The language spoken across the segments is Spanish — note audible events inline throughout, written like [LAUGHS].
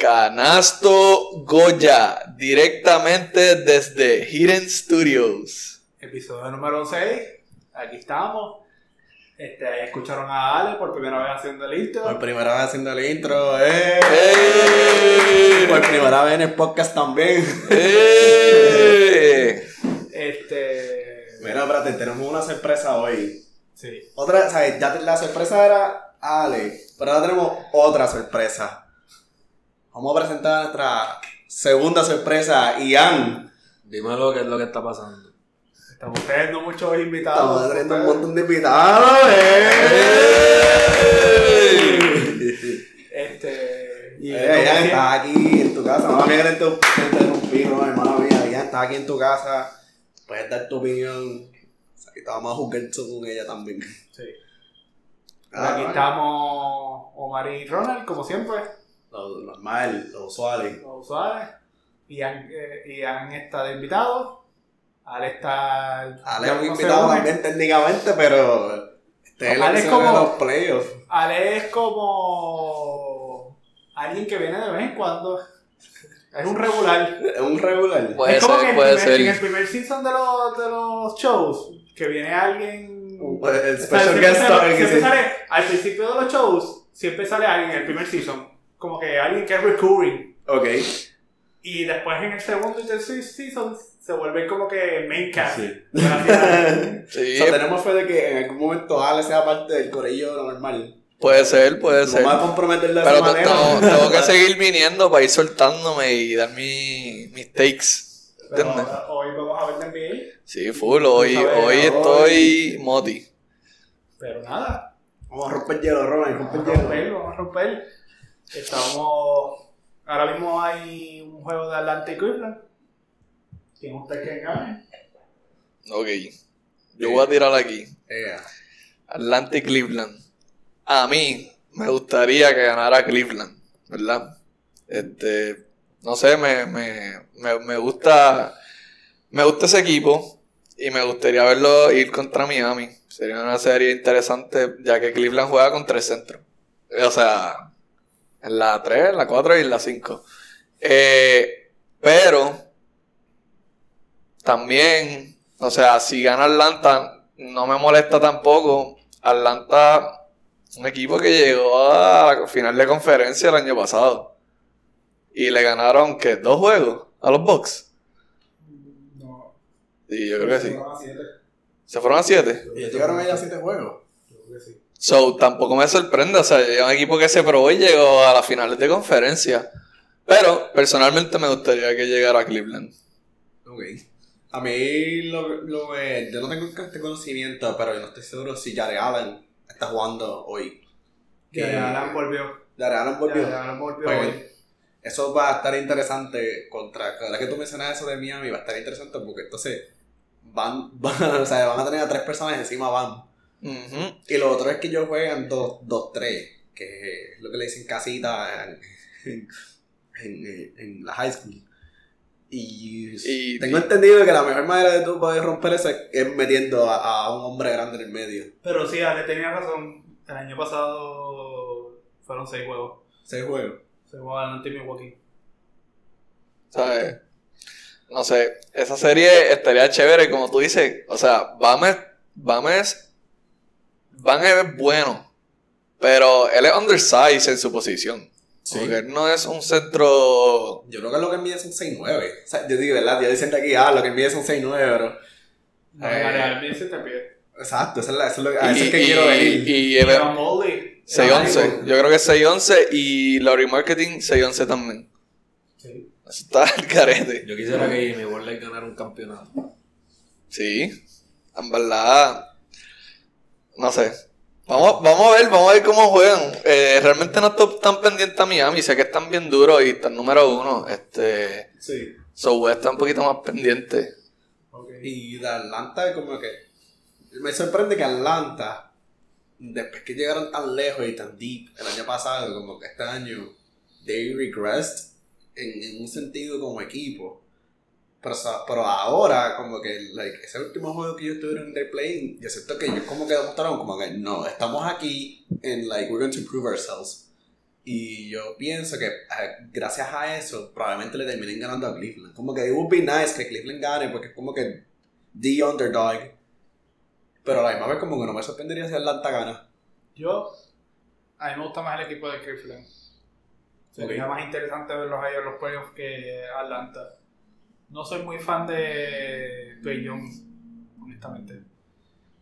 Canasto Goya, directamente desde Hidden Studios. Episodio número 6. Aquí estamos. Este, ahí escucharon a Ale por primera vez haciendo el intro. Por primera vez haciendo el intro, ¡eh! ¡Eh! Por primera vez en el podcast también. ¡Eh! Este. Mira, espérate, tenemos una sorpresa hoy. Sí. Otra, ¿sabes? Ya la sorpresa era Ale, pero ahora tenemos otra sorpresa. Vamos a presentar a nuestra segunda sorpresa, Ian. Dímelo qué es lo que está pasando. Estamos teniendo muchos invitados. Estamos trayendo un montón de invitados, ¡eh! [LAUGHS] Este. Y Eh, Ian está aquí en tu casa. Mamá mía, que te te interrumpí, no, hermana mía. Ian está aquí en tu casa. Puedes dar tu opinión. O sea, que vamos a jugar con ella también. Sí. Ah, Aquí vale. estamos Omar y Ronald, como siempre. Lo normal, lo usual. Los usuales. Ian, eh, Ian está de invitado. Ale está. Ale es un no invitado también técnicamente, pero este Ale es como- los playoffs. Ale es como. Alguien que viene de vez en cuando. Es un regular. Es un regular. Puede es como ser, que en, puede primer- ser. en el primer season de los, de los shows, que viene alguien. El O sea, special siempre guest sale- siempre sale- al principio de los shows, siempre sale alguien en el primer season. Como que alguien que es recurring. Ok. Y después en el segundo y tercer season se vuelve como que main cast. Sí. [LAUGHS] Gracias. [LAUGHS] Sí, O sea, tenemos fe de que en algún momento Ale sea parte del corillo normal. puede ser, puede ser. Vamos a comprometer de Pero esa manera. tengo, tengo que [LAUGHS] seguir viniendo para ir soltándome y dar mi- mis takes. ¿Entiendes? hoy vamos a ver de NBA. Sí, full. Hoy, ver, hoy estoy moti. Pero nada, Vamos a romper hielo, romper vamos a hielo. romper, vamos a romper. Estamos. Ahora mismo hay un juego de Atlanta y Cleveland. ¿Quién usted que gane? Ok. Yo voy a tirar aquí. Eh, Atlanta y Cleveland. A mí me gustaría que ganara Cleveland, ¿verdad? Este, no sé, me, me, me, me gusta me gusta ese equipo y me gustaría verlo ir contra Miami. Sería una serie interesante ya que Cleveland juega con tres centros. O sea, en la 3, en la 4 y en la 5. Eh, pero también, o sea, si gana Atlanta, no me molesta tampoco. Atlanta, un equipo que llegó a final de conferencia el año pasado. Y le ganaron, ¿qué? ¿Dos juegos? A los Bucks. No. Sí, yo creo que sí. No, a siete. ¿Se fueron a 7? y llegaron ahí a siete juegos. Yo creo que sí. So, tampoco me sorprende. O sea, es un equipo que se probó y llegó a las finales de conferencia. Pero, personalmente, me gustaría que llegara a Cleveland. Ok. A mí, lo, lo, eh, yo no tengo este conocimiento, pero yo no estoy seguro si Jared Allen está jugando hoy. Que Alan volvió. Jared Allen volvió. Ya, Alan volvió Pues, hoy. Eso va a estar interesante contra. Cada vez que tú mencionas eso de Miami, va a estar interesante porque entonces van, [LAUGHS] van, o sea, van a tener a tres personas encima van. Ujú. Y lo otro es que ellos juegan 2-3, que es lo que le dicen casita en, en, en- en la high school. Y, Y- tengo entendido que la mejor manera de tú poder romper eso es, metiendo a, a un hombre grande en el medio. Pero sí, Ale tenía razón. El año pasado fueron seis juegos. Ese juego. Se jugó adelante Milwaukee. ¿Sabes? No sé, esa serie estaría chévere, como tú dices. O sea, Bames, Bames, Van es bueno, pero él es undersized en su posición. Sí. Porque él no es un centro. Yo creo que lo que mide son 6-9. O sea, yo digo, ¿verdad? Yo diciendo aquí, ah, lo que mide son 6-9, pero. No, Eh. Pide. Exacto, eso es, la- eso es lo que, a eso y, es que y- quiero venir. y Y es Mobley. 6'11. Yo creo que es 6'11 y Laurie Marketing 6'11 también. Sí. Eso está el carete. Yo quisiera que Jimmy Butler ganara un campeonato. Sí, en verdad. No sé. Vamos, vamos a ver, vamos a ver cómo juegan. Eh, realmente no estoy tan pendiente a Miami. Sé que están bien duros y están número uno. Este. Sí. So voy a estar un poquito más pendiente. Y de Atlanta, como que. Me sorprende que Atlanta, después que llegaron tan lejos y tan deep el año pasado, como que este año, they regressed en, en un sentido como equipo. Pero, pero ahora, como que like, ese último juego que ellos tuvieron en their playing, yo siento que ellos como que demostraron como que no, estamos aquí en like, we're going to prove ourselves. Y yo pienso que eh, gracias a eso probablemente le terminen ganando a Cleveland. Como que it would be nice que Cleveland gane porque es como que the underdog. Pero a la misma vez como que no me sorprendería si Atlanta gana. Yo, a mí me gusta más el equipo de Cleveland. Sería más interesante verlos a ellos en los playoffs que Atlanta. No soy muy fan de Dwayne Jones, honestamente.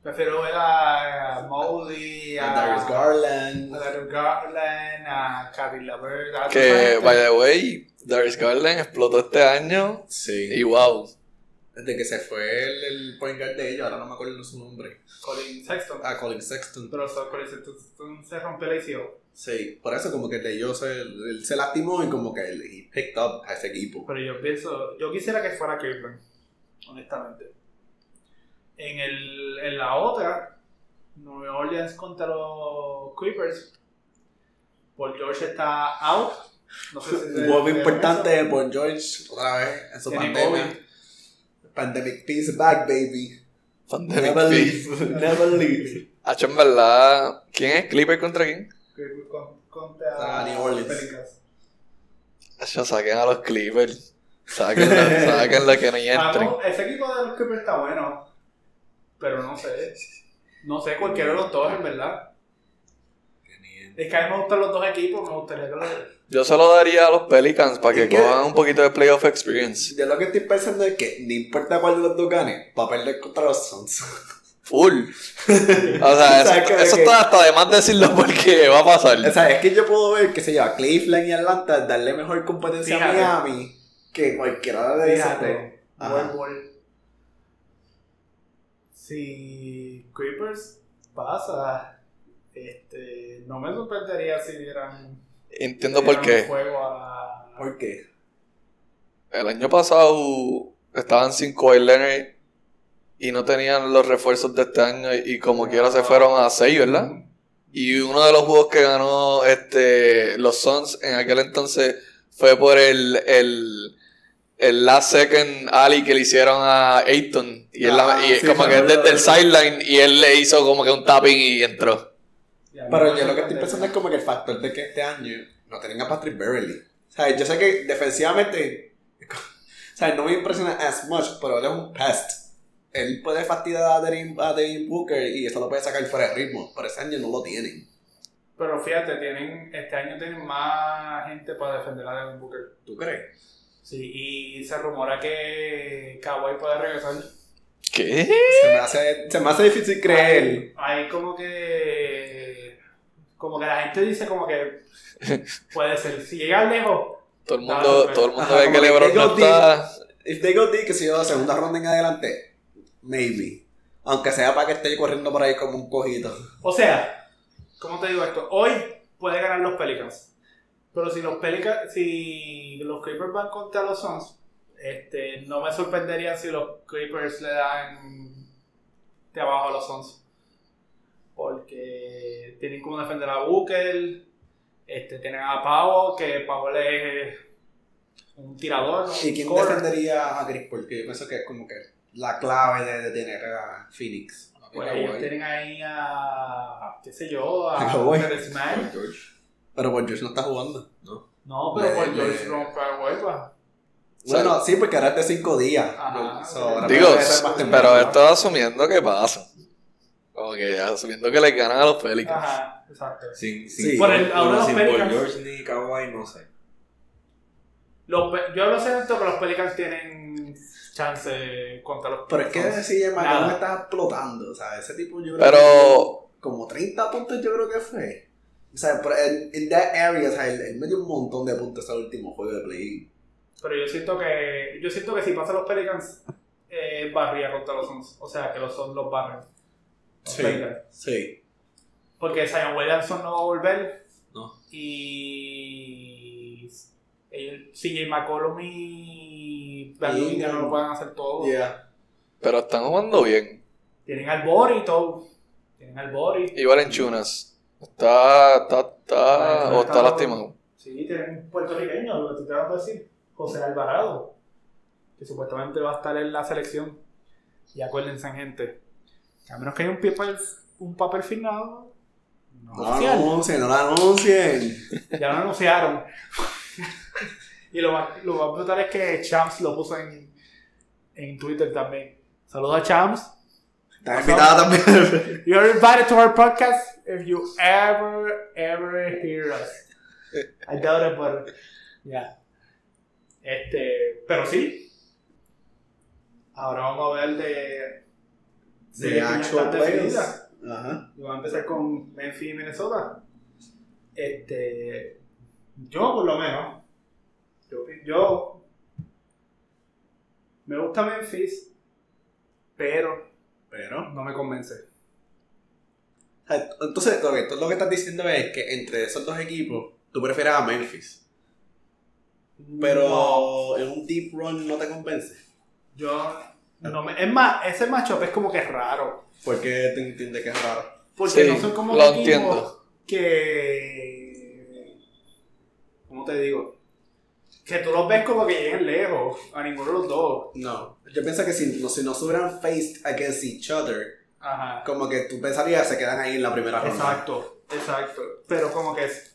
Prefiero ver a Moody, A a Darius Garland. a Darius Garland, a toda esa Que, by the way, Darius Garland explotó este año. Sí. Y wow. Desde que se fue el, el point guard de ellos, ahora no me acuerdo su nombre. Colin Sexton. Ah, Colin Sexton. Pero so- Colin Sexton se rompió el ACL. Sí, por eso como que de ellos se, él se lastimó y como que él he picked up a ese equipo. Pero yo pienso, yo quisiera que fuera Cleveland, honestamente. En, el, en la otra, New Orleans contra los Clippers. Paul George está out. No sé si [LAUGHS] Un juego importante de Paul George, otra vez, en su pandemia. COVID. Pandemic peace back, baby. Pandemic Never leave, never leave. [LAUGHS] Hacho, en verdad. ¿Quién es? ¿Clipper contra quién? Clippers con- Contra Ah, New Orleans. Hacho, saquen a los Clippers. Sáquenla, sáquenla [LAUGHS] que ni Ah, entren. no, ese equipo de los Clippers está bueno. Pero no sé. No sé, cualquiera de los dos, en verdad. Es que a mí me gustan los dos equipos, me gustaría que los... Yo se lo daría a los Pelicans para que cojan un poquito de playoff experience. Yo lo que estoy pensando es que no importa cuál de los dos gane, va a perder contra los Suns. Full. O sea, [LAUGHS] eso, está hasta de más decirlo porque va a pasar. O sea, es que yo puedo ver que se lleva Cleveland y Atlanta darle mejor competencia Fíjate. a Miami que cualquiera de bol. Si Creepers pasa, este, no me sorprendería si dieran, Entiendo dieran qué. a... ¿Por qué? El año pasado estaban sin Kawhi Leonard y no tenían los refuerzos de este año y como quiera se fueron a 6, ¿verdad? Y uno de los juegos que ganó este, los Suns en aquel entonces fue por el, el, el last second alley que le hicieron a Ayton. Y, él la- Ah, y sí, como que desde de el sideline y él le hizo como que un tapping y entró. Pero yo lo que estoy pensando es como que el factor de que este año no tienen a Patrick Beverly. O sea, yo sé que defensivamente, [LAUGHS] o sea, no me impresiona as much, pero él es un pest. Él puede fastidiar a Devin, a Devin Booker y eso lo puede sacar fuera de ritmo, pero ese año no lo tienen. Pero fíjate, tienen, este año tienen más gente para defender a Devin Booker. ¿Tú crees? Sí, y se rumora que Kawhi puede regresar. ¿Qué? Se me hace, se me hace difícil creer. Hay, hay como que. Como que la gente dice como que. Puede ser. Si llega lejos. Todo el mundo, todo el mundo Ajá, ve que LeBron no está. If they go deep, que si yo segunda ronda en adelante, maybe. Aunque sea para que esté corriendo por ahí como un cojito. O sea, ¿cómo te digo esto? Hoy puede ganar los Pelicans. Pero si los Pelicans, si los Clippers van contra los Suns, este, no me sorprendería si los Clippers le dan de abajo a los Suns. Porque tienen como defender a Booker, este, tienen a Powell, que Powell es un tirador. ¿Y un quién defendería a Chris Paul? Que yo pienso que es como que la clave de, de tener a Phoenix. Pues ellos tienen ahí a, qué sé yo, A a. Pero Paul George no está jugando. No, pero De- por George de- rompe a hueva. Bueno, sí, porque ahora es de 5 días. Ajá. So, Digo, pero esto asumiendo que pasa. Como que asumiendo que le ganan a los Pelicans. Ajá, exacto. Sin, Sí. sin, Por el- ahora los sin Paul Pelicans- George ni Kawhi, no sé. Los yo lo siento que los Pelicans tienen chance contra los Pero es que si. McCollum está explotando. O sea, ese tipo yo creo Pero- que como 30 puntos yo creo que fue. O sea, pero en, en that area, o sea, él, metió un montón de puntos al último juego de play. Pero yo siento que yo siento que si pasa los Pelicans eh, barría contra los Suns. O sea, que los Suns los barren. Sí. Sí. Porque Zion Williamson no va a volver. No. Y ellos- CJ McCollum y Van Y- no lo pueden hacer todo. Yeah. Pero están jugando bien. Tienen al Bori y todo. Tienen al Bori. Y Valenchunas. Está, está, está, o está está- lastimado. Sí, tienen un puertorriqueño, lo que te tratando de decir. José Alvarado. Que supuestamente va a estar en la selección. Y acuérdense, gente. A menos que haya un papel, un papel firmado, No lo oficial. anuncien, no lo anuncien. Ya lo anunciaron. [LAUGHS] y lo más, lo más brutal es que Champs lo puso en, en Twitter también. Saludos a Champs. Estás invitada también. [LAUGHS] You're invited to our podcast if you ever, ever hear us. I doubt it, but yeah. Este, pero sí. Ahora vamos a ver de. De ya actual players. Ajá. Y vamos a empezar con Memphis y Minnesota. Este. Yo, por lo menos. Yo. yo me gusta Memphis, pero Pero. no me convence. Entonces, lo que, lo que estás diciendo es que entre esos dos equipos, tú prefieres a Memphis. Pero No, en un deep run no te convence. yo. No me, es más, ese matchup es como que raro. ¿Por qué te entiendes que es raro? Porque Sí, no son como lo equipos entiendo. que. ¿Cómo te digo? Que tú los ves como que lleguen lejos a ninguno de los dos. No. Yo pienso que si no, si no se hubieran faced against each other, Ajá. como que tú pensarías que se quedan ahí en la primera ronda. Exacto, exacto. Pero como que es-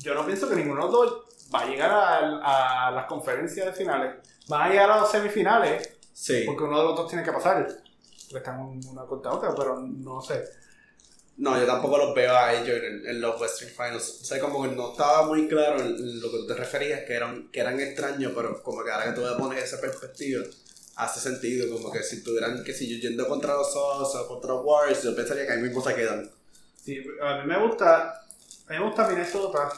yo no pienso que ninguno de los dos va a llegar a, a las conferencias de finales. Van a llegar a las semifinales Sí. porque uno de los dos tiene que pasar. Porque están una contra otra, pero no sé. No, yo tampoco los veo a ellos en, en los Western Finals. O sea, como que no estaba muy claro en, lo que tú te referías, que eran, que eran extraños, pero como que ahora que tú me pones esa perspectiva, hace sentido. Como que si tuvieran que si yo yendo contra los Osos o contra los Warriors, yo pensaría que ahí mismo se quedan. Sí, a mí me gusta, a mí me gusta Minnesota.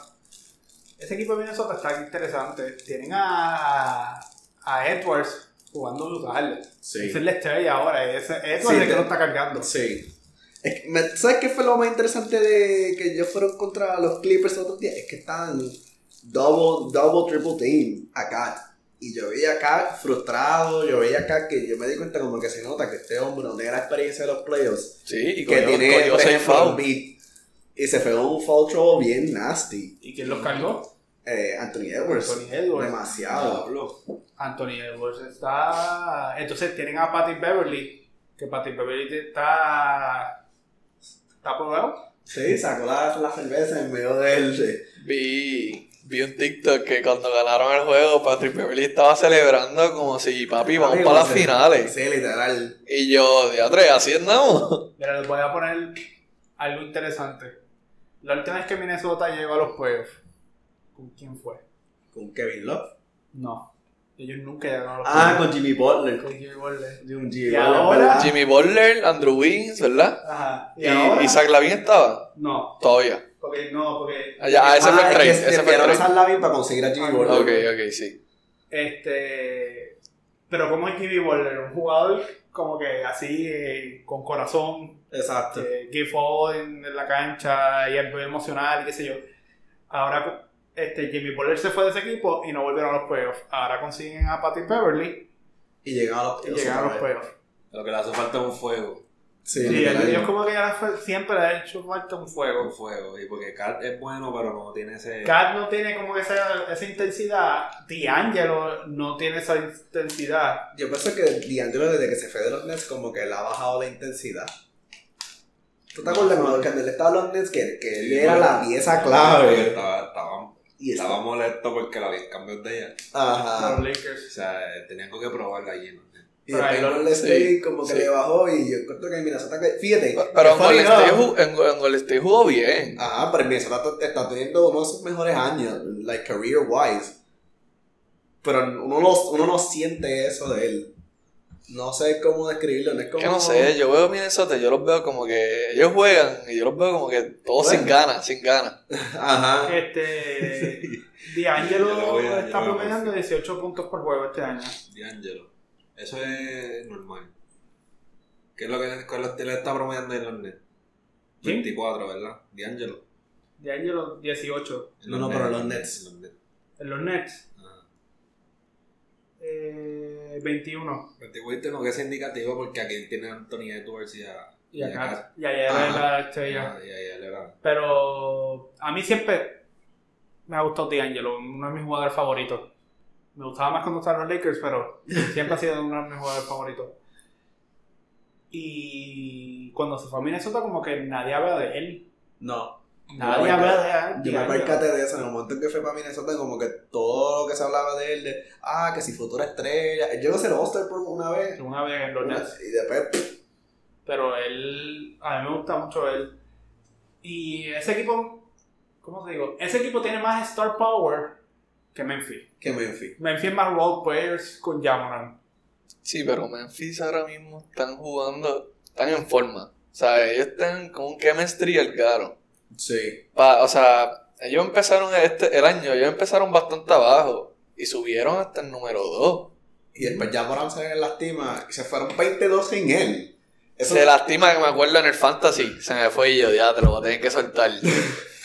Ese equipo de Minnesota está interesante. Tienen a, a Edwards jugando brutal. Sí. Esa es la estrella ahora. Ese, Sí, es el que lo está cargando. Sí. Es que me- ¿Sabes qué fue lo más interesante de que ellos fueron contra los Clippers el otro día? Es que estaban double, double, triple team a Kat. Y yo veía a Kat frustrado, yo veía a Kat que yo me di cuenta como que se nota que este hombre no tiene la experiencia de los playoffs. Sí, y Que cogió, tiene, cogió por seis ejemplo, fouls. Embiid. Y se pegó un foul trouble bien nasty. ¿Y quién los cargó? Eh, Anthony Edwards. Anthony Edwards. Demasiado. Anthony Edwards está. Entonces tienen a Patty Beverly. Que Patty Beverly está. Está probado. Sí, sacó la, la cerveza en medio del... Vi, vi un TikTok que cuando ganaron el juego, Patrick Beverly estaba celebrando como si, papi, vamos para las finales. Sí, literal. Y yo, diatre, así andamos. [LAUGHS] Mira, les voy a poner algo interesante. La última vez que Minnesota llegó a los playoffs, ¿con quién fue? Con Kevin Love. No. Ellos nunca llegaron a los Ah, con Jimmy Butler. Con Jimmy Butler. De un Y Jimmy ahora- ¿verdad? Jimmy Butler, Andrew Wiggins, ¿verdad? Ajá. ¿Y, Y, ahora? y Zach Lavin estaba. No. Todavía. Porque no, porque. Ah, ya, ese fue el Ah, trade, es que ese fue el trade. Sam Lavin para conseguir a Jimmy Ah, Butler. Ok, ok, sí. Este. Pero como es Jimmy Butler, un jugador como que así, eh, con corazón, Exacto. eh, give all en, en la cancha y es muy emocional y qué sé yo. Ahora este, Jimmy Butler se fue de ese equipo y no volvieron a los playoffs. Ahora consiguen a Patty Beverly Y llegan a los y llegan a los playoffs. Lo que le hace falta es un fuego. Sí, Sí, ellos como que ya fue- siempre le ha hecho falta un Un fuego. fuego. Y porque Kat es bueno, pero no tiene ese. Cat no tiene como que esa, esa intensidad. D'Angelo no tiene esa intensidad. Yo pienso que D'Angelo desde que se fue de los Nets como que le ha bajado la intensidad. ¿Tú te acuerdas cuando él estaba en los Nets que, que él Sí, era bueno. la pieza clave? Estaba, estaba, Y estaba molesto porque la habían cambiado de ella. Ajá. Los Lakers. O sea, tenían que probarla allí. ¿no? Y Pero después Golden State sí, como que sí. le bajó y yo encuentro que Minnesota... que- Fíjate. Pero en Golden, State, en, en jugó bien. Ajá, pero Minnesota t- está teniendo uno de sus mejores años, like career wise. Pero uno no, uno no siente eso de él. No sé cómo describirlo, no es como... Que no sé, yo veo Minnesota, yo los veo como que ellos juegan y yo los veo como que todos Bueno. sin ganas, sin ganas. [LAUGHS] Ajá. Este. [LAUGHS] D'Angelo está promediando 18 puntos por juego este año. D'Angelo. Eso es normal. ¿Qué es lo que le, cuál es- le está promediando en los Nets? ¿Quién? 24, ¿verdad? D'Angelo. D'Angelo 18. En No, no, pero los Nets. En los Nets. En los Nets. Ajá. Eh, 21. Pero te voy a decir lo que es indicativo porque aquí tiene a Anthony Edwards y a. Y acá. Kat. Y ayer es la estrella. Era- Pero a mí siempre me ha gustado D'Angelo, uno de mis jugadores favoritos. Me gustaba más cuando estaban los Lakers, pero siempre ha sido uno de mis jugadores favoritos. Y cuando se fue a Minnesota, como que nadie habla de él. No. Nadie habla de Yo me percaté de eso en el momento en que fue para Minnesota, como que todo lo que se hablaba de él, de, ah, que si futura estrella. Él llegó a ser All-Star por una vez. Una vez en los Nets. y después, pff, Pero él, a mí me gusta mucho él. Y ese equipo, ¿cómo te digo? Ese equipo tiene más star power que Memphis. que Memphis. Memphis es más role players con Jamoran. Sí, pero Memphis ahora mismo están jugando, están en forma. O sea, ellos están con un chemistry al caro. Sí. Pa- o sea, ellos empezaron este, el año, ellos empezaron bastante abajo y subieron hasta el número 2. Y después ya Morán se lastima y se fueron 22 sin él. Eso, Se lastima que me acuerdo en el Fantasy, se me fue y yo, ya te lo voy a tener que soltar.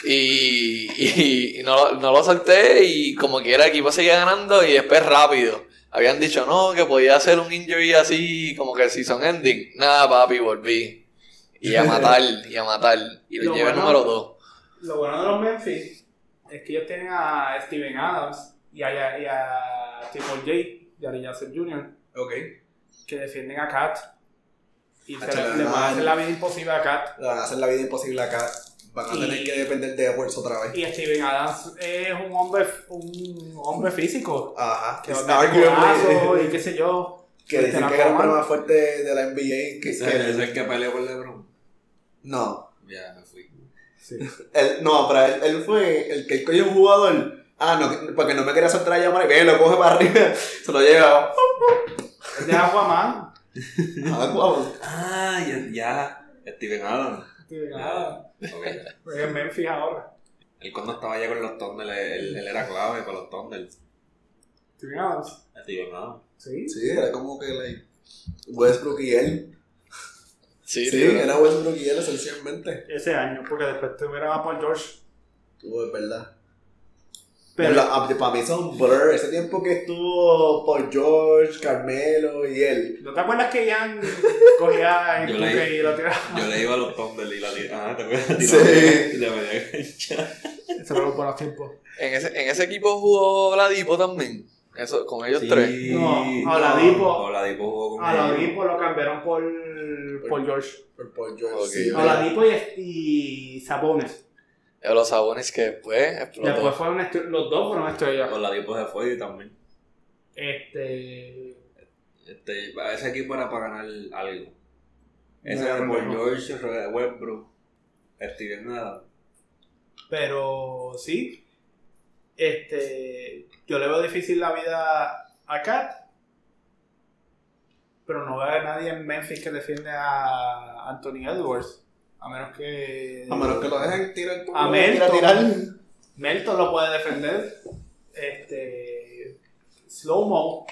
Y, y, y no, no lo solté y como quiera el equipo seguía ganando y después rápido. Habían dicho no, que podía hacer un injury así, como que el season ending. Nada, papi, volví. Y a matar, y a matar. Y lo Lo llevé bueno- número 2. Lo bueno de los Memphis es que ellos tienen a Steven Adams y a, y a Triple J, y a Yasser Jr., Ok. que defienden a Kat. Y se le, van a hacer la vida imposible a Kat. Le van a hacer la vida imposible acá. Van a Y- tener que depender de Edwards otra vez. Y Steven Adams es un hombre, un hombre físico. Ajá. Que Es va a meter arguably- codazos y qué sé yo. que dicen que es el más fuerte de la NBA. Que, que- es el que peleó por LeBron. No. Ya, me fui. Sí. [LAUGHS] Él, no, pero él, él fue el que cogió un jugador. Ah, no, porque no me quería soltar a llamar y ve, lo coge para arriba. [LAUGHS] Se lo lleva. Es de Aquaman. [LAUGHS] Ah, guau. Ah, ya, ya. Steven Adams. Steven Adams. Ok, ya. Pues en Memphis ahora. Él cuando estaba allá con los Thunder, él, él era clave para los Thunder. Steven Adams. Steven Adams. Sí. Sí, era como que like, Westbrook y él. Sí, Sí, sí, era Westbrook y él esencialmente. Ese año, porque después tuvieron a Paul George. Tú, es verdad. Pero, Pero ah, para mí son blur. Ese tiempo que estuvo Paul George, Carmelo y él. ¿no te acuerdas que Ian cogía el leí. buque y lo tiraba? Yo le iba a los Thunder y la tiraba. Ah, te acuerdas. Sí. Tiraba- Le metía. Eso era los tiempos. En ese, en ese equipo jugó Ladipo también. Eso, con ellos tres. No, Oladipo. Oladipo jugó con. Oladipo lo cambiaron por Paul George. Por Paul George. Ok. sí. Oladipo y, y Sabones. De los sabones que después explotó. Después fueron los dos fueron estrellas. Oladipo se fue también. Este. Este, ese equipo era para ganar algo. Ese No, era no. George, Westbrook, Steven Adams. Pero sí. Este. Yo le veo difícil la vida a Kat. Pero no veo a nadie en Memphis que defiende a Anthony Edwards. A menos que. A menos que lo dejen tirar A Melton. tira, tirar. Melton lo puede defender. Este. Slow Mo.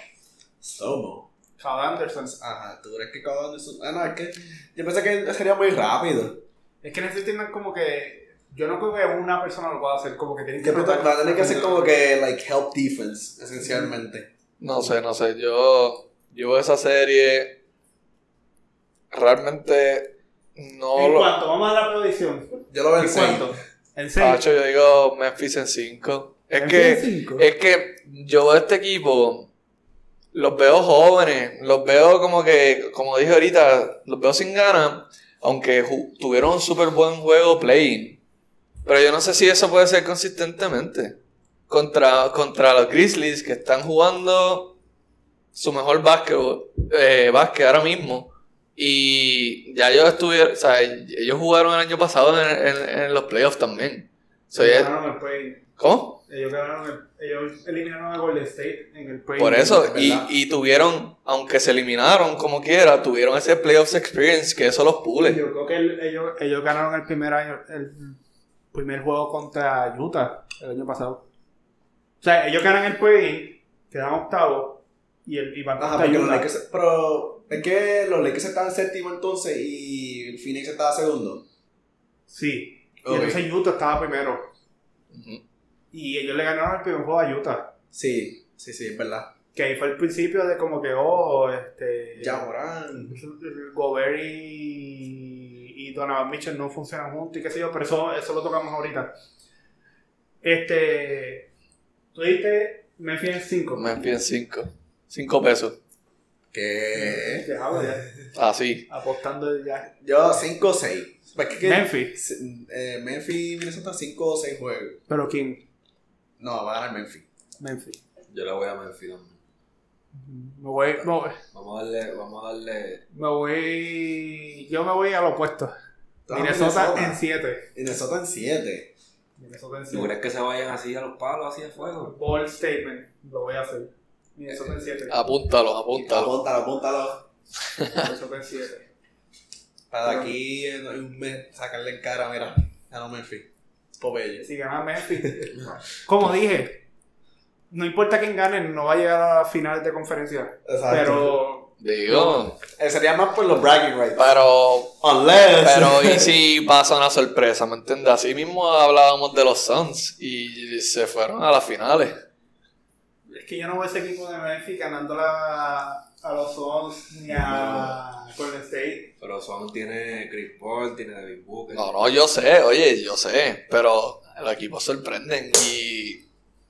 Slow-mo. Cal Anderson. Ajá, tú crees que de su- Ah, no, es que yo pensé que sería muy rápido. Es que necesitan como que. Yo no creo que una persona lo pueda hacer. Como que tienen que. Va a tener que hacer como que, like, help defense, esencialmente. No sé, no sé. Yo, yo veo esa serie. Realmente no ¿En lo. cuánto? Vamos a la predicción. Yo lo veo en ¿En seis. cuánto? ¿En serio? Pacho, yo digo Memphis en 5. Es ¿Memphis que, cinco? es que yo veo este equipo, los veo jóvenes, los veo como que, como dije ahorita, los veo sin ganas, aunque tuvieron un súper buen juego playing. Pero yo no sé si eso puede ser consistentemente. Contra, contra los Grizzlies que están jugando su mejor básquet, eh, básquet ahora mismo. Y ya ellos estuvieron, o sea, ellos jugaron el año pasado en, en- en los playoffs también. So, Ellos ganaron el play. ¿Cómo? Ellos, ganaron el- ellos eliminaron a Golden State en el play. Por eso, es y, y tuvieron, aunque se eliminaron como quiera, tuvieron ese playoffs experience que eso los pule. Yo creo que el- ellos, ellos ganaron el primer año, el primer juego contra Utah el año pasado. O sea, ellos ganan el play, quedan octavos y, el, y van Ajá, contra Utah. Lakers, pero es que los Lakers estaban séptimo entonces y el Phoenix estaba segundo. Sí. Y Ok. entonces Utah estaba primero. Y ellos le ganaron el primer juego a Utah. Sí, sí, sí, es verdad. Que ahí fue el principio de como que, oh, este... Ya. Gobert y, y Donovan Mitchell no funcionan juntos y qué sé yo, pero eso, eso lo tocamos ahorita. Este. Tú dijiste Memphis en 5. Memphis en 5. 5 pesos. ¿Qué? ya. Así. Apostando ya. Yo 5 6. Pues que- Memphis. Eh, Memphis, Minnesota 5 o 6 juegos. Pero ¿quién? No, va a ganar Memphis. Memphis. Yo le voy a Memphis también. Me voy, me voy, Vamos a darle, vamos a darle. me voy- Yo me voy al opuesto. Minnesota Minnesota. en 7. Minnesota en 7. Minnesota en ¿Tú 7. crees que se vayan así a los palos, así de fuego? Bold statement. Lo voy a hacer. Minnesota en 7. Apúntalo, apúntalo. Apúntalo, apúntalo. Minnesota en 7. Para de aquí en un mes sacarle en cara, mira, ganó Memphis. Popeye. Si gana Memphis. Como dije, no importa quién gane, no va a llegar a finales de conferencia. Exacto. Pero Digo, Eh, sería más por los bragging rights. pero Unless. Pero y si pasa una sorpresa, ¿me entiendes? Así mismo hablábamos de los Suns y se fueron a las finales. es que yo no veo ese equipo de Memphis ganando a, a los Suns ni a Golden State. Pero Son tiene Chris Paul, tiene David Booker. No, no, yo sé, oye, yo sé, pero el equipo sorprenden y...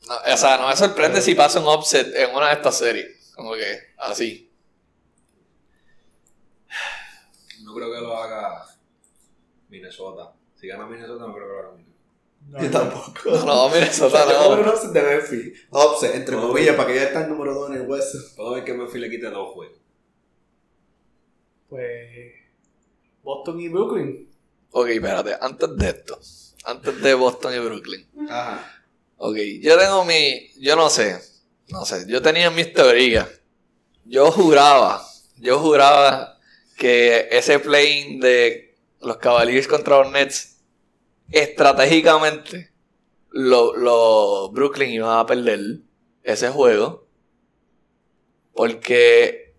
no, o sea, no me sorprende si pasa un upset en una de estas series. Como que así. No creo que lo haga Minnesota. Si gana Minnesota, no creo que lo haga Minnesota. Yo tampoco. No, no, Minnesota Yo no. un upset de Memphis. Upset, entre No. comillas, para que ya está el número 2 en el West. Puedo ver que Memphis le quite dos juegos. Pues Boston y Brooklyn. Ok, espérate, antes de esto, antes de Boston y Brooklyn. Ajá. Ok, yo tengo mi. Yo no sé. No sé. Yo tenía mis teorías. Yo juraba. Yo juraba que ese play de los Cavaliers contra los Nets. Estratégicamente. Los lo Brooklyn iban a perder ese juego. Porque.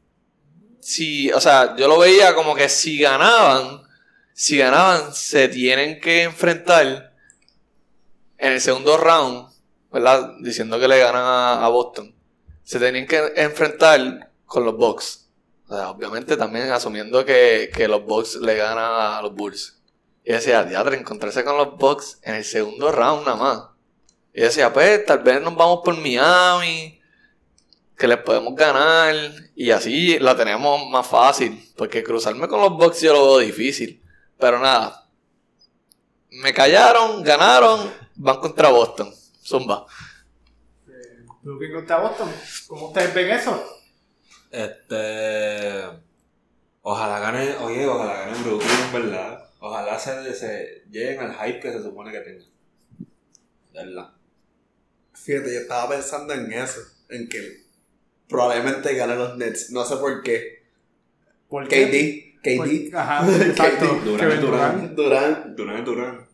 Si. O sea, yo lo veía como que si ganaban. Si ganaban, se tienen que enfrentar en el segundo round, ¿verdad? Diciendo que le ganan a, Boston, se tenían que enfrentar con los Bucks. O sea, obviamente también asumiendo que, que los Bucks le ganan a los Bulls. Y decía, diadre, encontrarse con los Bucks en el segundo round nada más. Y decía, pues tal vez nos vamos por Miami, que les podemos ganar. Y así la tenemos más fácil. Porque cruzarme con los Bucks yo lo veo difícil. Pero nada, me callaron, ganaron, van contra Boston. Zumba. Eh, Brooklyn contra Boston. ¿Cómo ustedes ven eso? Este. Ojalá gane, oye, ojalá gane Brooklyn, ¿verdad? Ojalá se, se lleguen al hype que se supone que tengan. Verdad. Fíjate, yo estaba pensando en eso. En que probablemente ganen los Nets. No sé por qué. ¿Por qué? KD. KD. Por- Ajá, [LAUGHS] exacto. KD. Durán, Kevin Durán. Durant. Durán, Durán.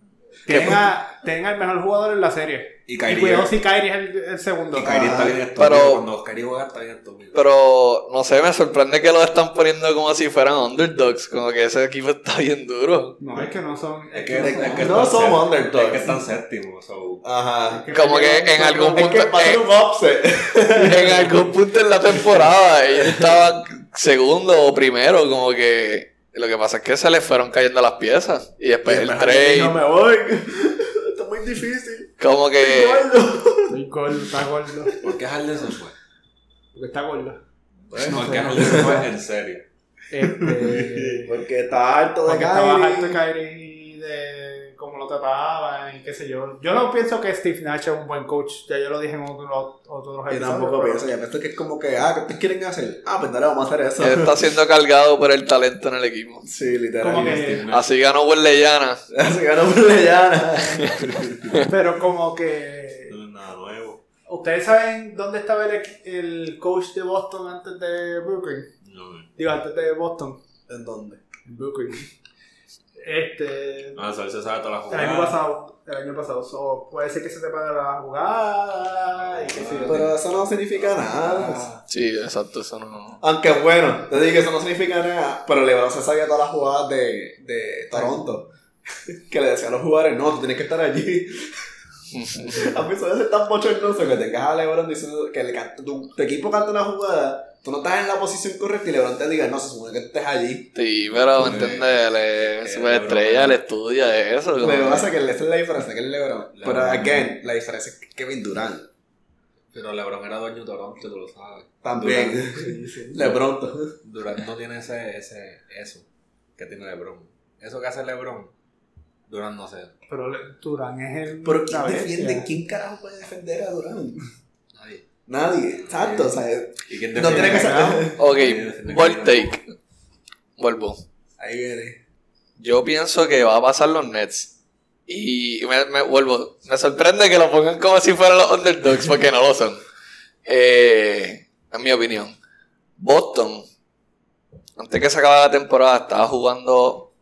Tienen, a- tienen al mejor jugador en la serie. Y Y Kyrie. cuidado si Kyrie es el, el segundo. y Kyrie está bien estúpido. Pero- Cuando Kyrie juega está bien estúpido. Pero no sé, me sorprende que lo están poniendo como si fueran underdogs. Como que ese equipo está bien duro. No, es que no son. es que, de- es que no sép- underdogs. Es que están séptimos. So. Ajá. Como que en algún Es que punto. va a ser en- un upset. [LAUGHS] en algún punto en la temporada ellos estaban segundo o primero, como que lo que pasa es que se les fueron cayendo las piezas y después el No trade, me voy. [LAUGHS] Esto es muy difícil. como que Estoy gordo, está gordo. ¿Por qué Harden se fue? Porque está gordo. Porque Harden se fue en serio. Este. [LAUGHS] Porque está harto de Porque estaba harto de Kyrie y de cómo lo tapaban y qué sé yo. Yo no pienso que Steve Nash es un buen coach. Ya yo lo dije en otro- otros Yo episodios, tampoco pero- pienso, ya pienso que es como que, ah, ¿qué ustedes quieren hacer? Ah, pues dale, vamos a hacer eso. él está siendo cargado por el talento en el equipo. [LAUGHS] Sí, literal. Como que- Así ganó Huerleyana. [LAUGHS] Así ganó Leyana. [LAUGHS] Pero como que. No es nada nuevo. ¿Ustedes saben dónde estaba el, el coach de Boston antes de Brooklyn? No, Digo, antes de Boston. ¿En dónde? En Brooklyn. Este. no, eso él se sabe todas las El año jugadas. pasado. El año pasado. So, puede ser que se te pague la jugada y. Pero eso no significa nada. Sí, exacto, eso no. Aunque bueno, te digo que eso no significa nada, pero LeBron se sabía todas las jugadas de, de Toronto. [LAUGHS] Que le decían a los jugadores, no, tú tienes que estar allí. [LAUGHS] A mí suele ser tan bochornoso que tengas a LeBron diciendo que le canta- tu, tu equipo canta una jugada, tú no estás en la posición correcta y LeBron te diga, no, se supone que estés allí. Sí, pero ¿me entiendes? Él es superestrella, él estudia eso. Lo que que- pasa es que esa es la diferencia, que es LeBron. Pero, again, la diferencia es que Kevin Durant Pero LeBron era dueño de Toronto, tú lo sabes. también. LeBron. Durant no tiene ese, ese, eso que tiene LeBron. Eso que hace LeBron Durant no sé. Pero le- Durán es el. Pero ¿quién defiende? ¿Quién carajo puede defender a Durán? Nadie. Exacto, o sea, ¿Y quién no tiene que ser... Ok, take. Vuelvo. Ahí viene. Yo pienso que va a pasar los Nets. Y me, me vuelvo. Me sorprende que lo pongan como si fueran los underdogs, porque no lo son. Eh, en mi opinión. Boston, antes que se acabara la temporada, estaba jugando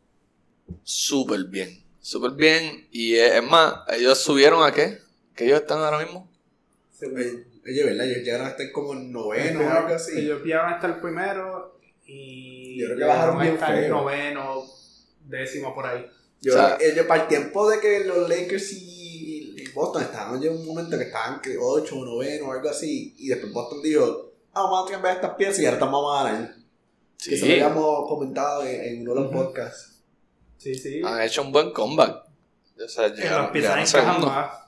súper bien. Súper bien. Y eh, es más, ellos subieron a qué? ¿Que ellos están ahora mismo? Oye, ¿verdad? Ellos llegaron a estar como en noveno o algo así. Ellos llegaron hasta el primero y. Yo creo que bajaron a bien estar feo. noveno, décimo por ahí. Yo O sea- ellos, para el tiempo de que los Lakers y, y Boston estaban en un momento que estaban que 8 o 9 o algo así, y después Boston dijo, ah, vamos a cambiar estas piezas y ahora estamos a ganar. Que eso lo Sí. habíamos comentado en, en uno de los podcasts. Sí, sí. Han hecho un buen comeback. O sea, llegaron, piezas llegaron encajan segundo. más.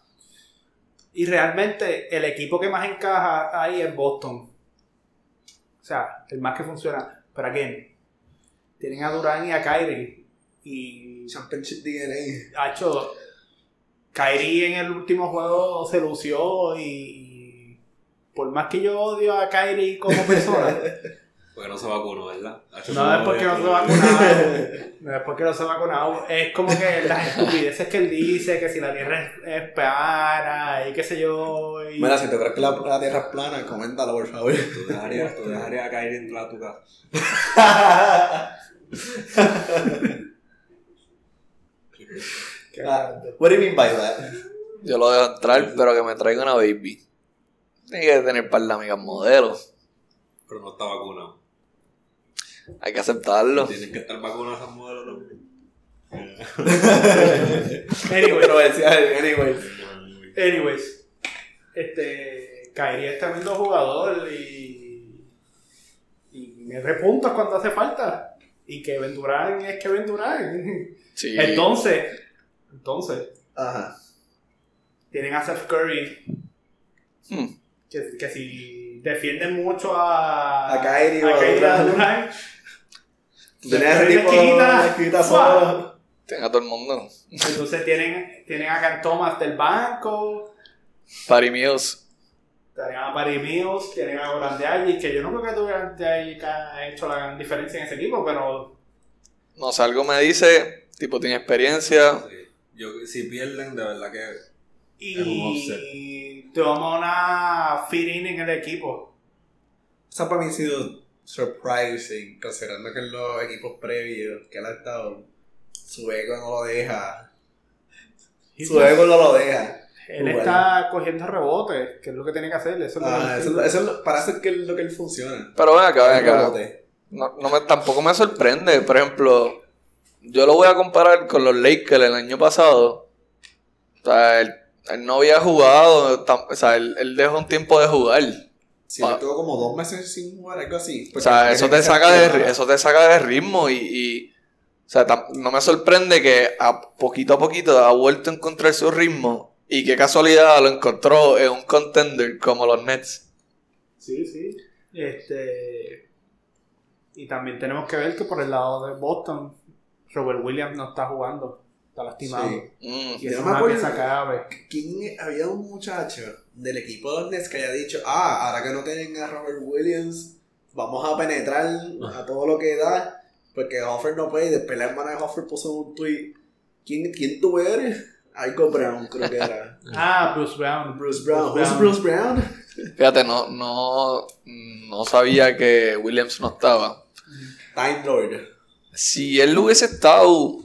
Y realmente el equipo que más encaja ahí es Boston. O sea, el más que funciona. Pero again, tienen a Durán y a Kyrie. Y Championship DNA. ha hecho. Kyrie en el último juego se lució y, y por más que yo odio a Kyrie como persona, [LAUGHS] Porque no se vacunó, ¿verdad? [LAUGHS] no es porque no se vacunado, no es porque no se ha vacunado, es como que las estupideces que él dice, que si la tierra es, es plana y qué sé yo. Y... Mira, si te crees que la, la tierra es plana, coméntalo por favor. Tú dejarías, tú dejarías Kyrie entrar a tu casa. Ah, what do you mean by that? Yo lo dejo entrar, pero que me traiga una baby. Tiene que tener par de amigas modelos. Pero no está vacunado. Hay que aceptarlo. Tienes que estar vacunado esas modelos [LAUGHS] también. Anyway, Controversial, anyway. anyways, este, Kyrie es tremendo jugador y, y mete puntos cuando hace falta. Y que Durant es que Durant. Sí. Entonces, entonces, Ajá. tienen a Seth Curry Hmm. que, que si defienden mucho a, A Kyrie o a a Kyrie y a. Curry ese tipo esquinita. Tenga a todo el mundo. entonces tienen, tienen a Cam Thomas del banco, Party Mills. tienen a Mills, tienen a Goran Dragic, que yo no creo que Goran Dragic ha hecho la gran diferencia en ese equipo, pero No sé, algo me dice, tipo, tiene experiencia. Sí. Yo, si pierden, de verdad que. y Es un offset. toma una en el equipo. Esa para mí ha sido surprising, considerando que en los equipos previos que él ha estado, su ego no lo deja. Su ego no lo deja. Él Bueno. está cogiendo rebotes, que es lo que tiene que hacer. Eso es lo Ah, que- eso, eso es lo- para que es lo que él funciona. Pero ven acá, ven acá. No, no me, tampoco me sorprende. Por ejemplo, yo lo voy a comparar con los Lakers el año pasado. O sea, él, él no había jugado. o sea, él, él dejó un tiempo de jugar. Si él estuvo como dos meses sin jugar, algo así. O porque sea, eso te saca de, eso te saca de ritmo y, y, o sea, no me sorprende que a poquito a poquito ha vuelto a encontrar su ritmo y qué casualidad lo encontró en un contender como los Nets. Sí, sí. Este. Y también tenemos que ver que por el lado de Boston, Robert Williams no está jugando. Está lastimado. Sí. Mm. Y Yo es no me una acuerdo. pieza clave. ¿Quién había un muchacho del equipo de los Nets que haya dicho, ah, ahora que no tienen a Robert Williams, vamos a penetrar a todo lo que da, porque Hoffer no puede, y después la hermana de Hoffer puso un tweet, ¿quién, quién tú eres? Algo Brown, creo que era. [LAUGHS] Ah, Bruce Brown. Bruce Brown. Bruce ¿Who's Bruce Brown? Fíjate, no, no, no sabía que Williams no estaba. Time Lord. Si él hubiese estado,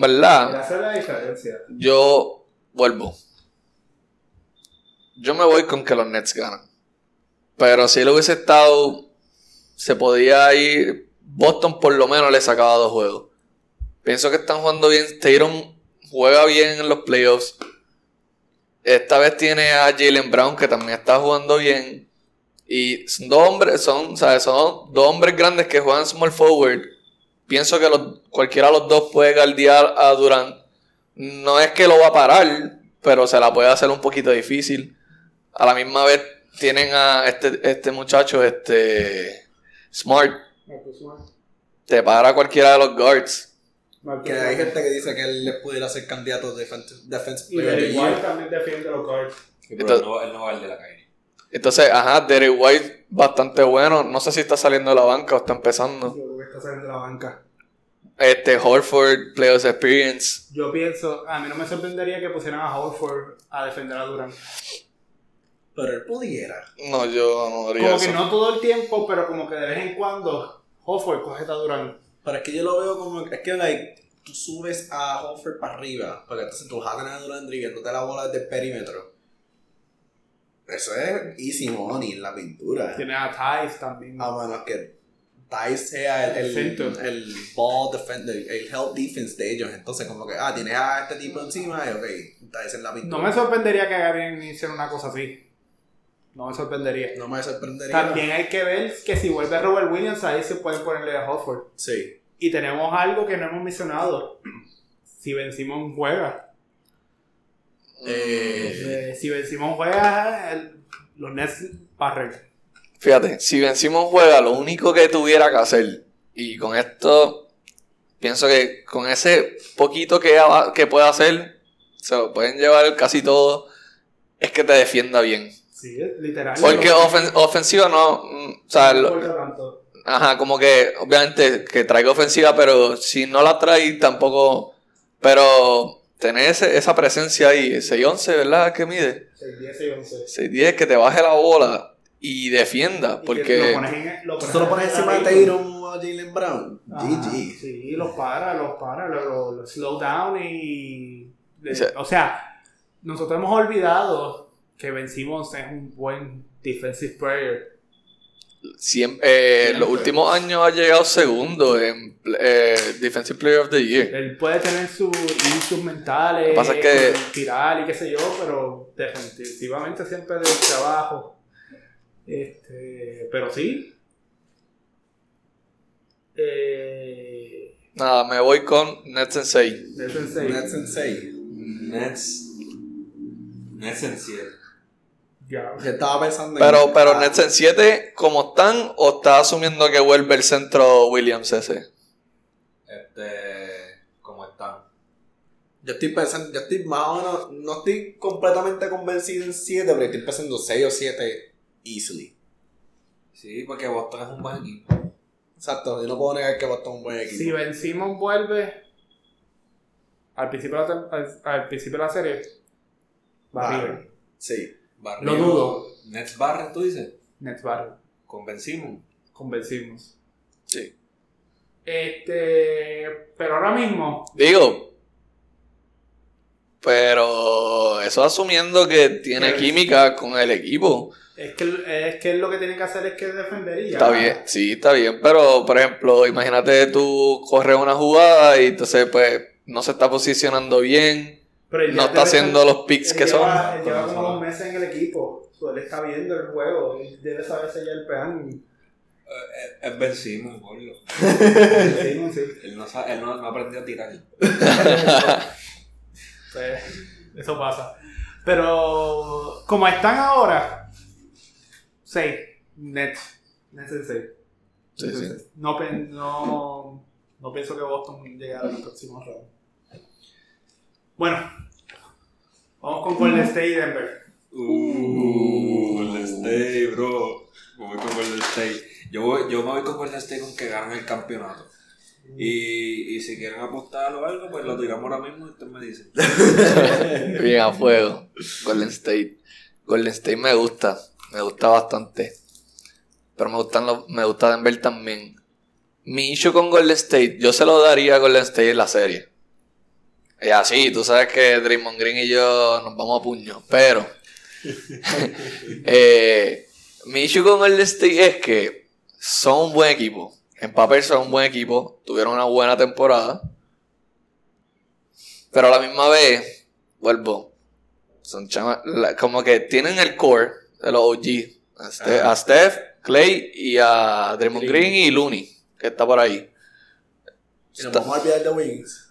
¿verdad? La diferencia. Yo vuelvo. Yo me voy con que los Nets ganan. Pero si él hubiese estado, se podía ir. Boston por lo menos le sacaba dos juegos. Pienso que están jugando bien. Tatum juega bien en los playoffs. Esta vez tiene a Jalen Brown que también está jugando bien. Y son dos hombres, son, ¿sabes? son dos hombres grandes que juegan small forward. Pienso que los, cualquiera de los dos puede guardiar a Durant. No es que lo va a parar, pero se la puede hacer un poquito difícil. A la misma vez tienen a este, este muchacho, este Smart, te para cualquiera de los guards. Que hay gente que dice que él les pudiera ser candidato de defense, Y Derek White también defiende los guards. Sí, pero él no, él no va al de la calle. Entonces, ajá, Derek White bastante bueno. No sé si está saliendo de la banca o está empezando. Yo creo que está saliendo de la banca. Este, Horford, Players Experience. Yo pienso, a mí no me sorprendería que pusieran a Horford a defender a Durant. Pero él pudiera. No, yo no haría Como eso. que no todo el tiempo, pero como que de vez en cuando Horford coge a Durant. Pero es que yo lo veo como. Es que, like, tú subes a Hofer para arriba. Porque entonces tú vas a tener a Durant dribblándote la bola desde el perímetro. Eso es easy money en la pintura. Tiene a Tice también. A menos que Dice sea el, el, ball defender, el help defense de ellos. Entonces, como que, ah, tienes a este tipo encima y ok, Dice en la pintura. No me sorprendería que Garen hiciera una cosa así. No me sorprendería. No me sorprendería. También hay que ver que si vuelve Robert Williams, ahí se pueden ponerle a Horford. Sí. Y tenemos algo que no hemos mencionado. Si Ben Simon juega. Eh, Eh, si Ben Simon juega, el- los Nets barren. Fíjate, si Ben Simmons juega, lo único que tuviera que hacer, y con esto pienso que con ese poquito que, que puede hacer, se lo pueden llevar casi todo, es que te defienda bien. Sí, literal. Porque ofen- ofensiva no, mm, o sea, no importa tanto. ajá, como que obviamente que traiga ofensiva, pero si no la trae tampoco, pero tener ese- esa presencia ahí, 6'11, ¿verdad? que mide? 6, 10 y 11. 6'10, que te baje la bola y defienda, porque... lo pones en- lo ¿Tú pones lo pones en encima de Tatum. O a Jalen Brown? GG. Sí, los para, los para, los lo, lo slow down y. de- O sea- o sea, nosotros hemos olvidado que Ben Simmons es un buen defensive player. Siempre, eh, Siempre. los últimos años ha llegado segundo en eh, Defensive Player of the Year. Él puede tener sus issues mentales, pasa es que- tirar y qué sé yo, pero definitivamente siempre del trabajo. Este, pero sí. Eh, Nada, me voy con Net Sensei. de Sensei. Net Sensei. Nets. Nets en 7. Ya. Yo estaba pensando en. Pero, pero ah, Nets en 7, ¿cómo están? ¿O está asumiendo que vuelve el centro Williams ese? Este. ¿Cómo están? Yo estoy pensando, yo estoy más o menos, no estoy completamente convencido en 7, pero estoy pensando 6 o 7 easily. Sí, porque Boston es un buen equipo. Exacto, yo no puedo negar que Boston es un buen equipo. Si Ben Simmons vuelve al principio de la, al, al principio de la serie, arriba. Sí. Barrio, Lo dudo. Nets Barren, tú dices. Nets barre. Con Ben Simmons. Convencimos. Sí. Este, pero ahora mismo, Digo, pero eso asumiendo que tiene química con el equipo. Es que, es que él lo que tiene que hacer es que defender y ya. Está bien, sí, está bien, pero por ejemplo, imagínate tú corres una jugada y entonces pues no se está posicionando bien, Pero no está haciendo los picks que son. lleva- Él lleva como dos meses en el equipo. So, él está viendo el juego. Él debe saberse ya el plan. Eh, es Ben Simmons, boludo. [LAUGHS] Él no, sabe- él no, no aprendió a tirar. [LAUGHS] Pues, eso pasa. Pero como están ahora, 6. Nets. Nets en 6. Sí, sí. No, pen- no, no pienso que Boston llegue al próximo round. Bueno, vamos con Golden State y Denver. Uh, Golden State, bro. Me voy con Golden State. Yo, voy- yo me voy con Golden State con que ganan el campeonato. Y, y si quieren apostar o algo, pues lo tiramos ahora mismo y ustedes me dicen. [LAUGHS] Bien a fuego. Golden State. Golden State me gusta. Me gusta bastante. Pero me gustan los, me gusta Denver también. Mi issue con Golden State, yo se lo daría a Golden State en la serie. Y así, tú sabes que Draymond Green y yo nos vamos a puño. Pero [LAUGHS] eh, mi issue con Golden State es que son un buen equipo. En papel son un buen equipo. Tuvieron una buena temporada. Pero a la misma vez, vuelvo. Son chama- como que tienen el core de los OG. A, Ste- a Steph, Clay y a Draymond Green. Green y Looney, que está por ahí. Y nos Está- vamos a olvidar de Wings.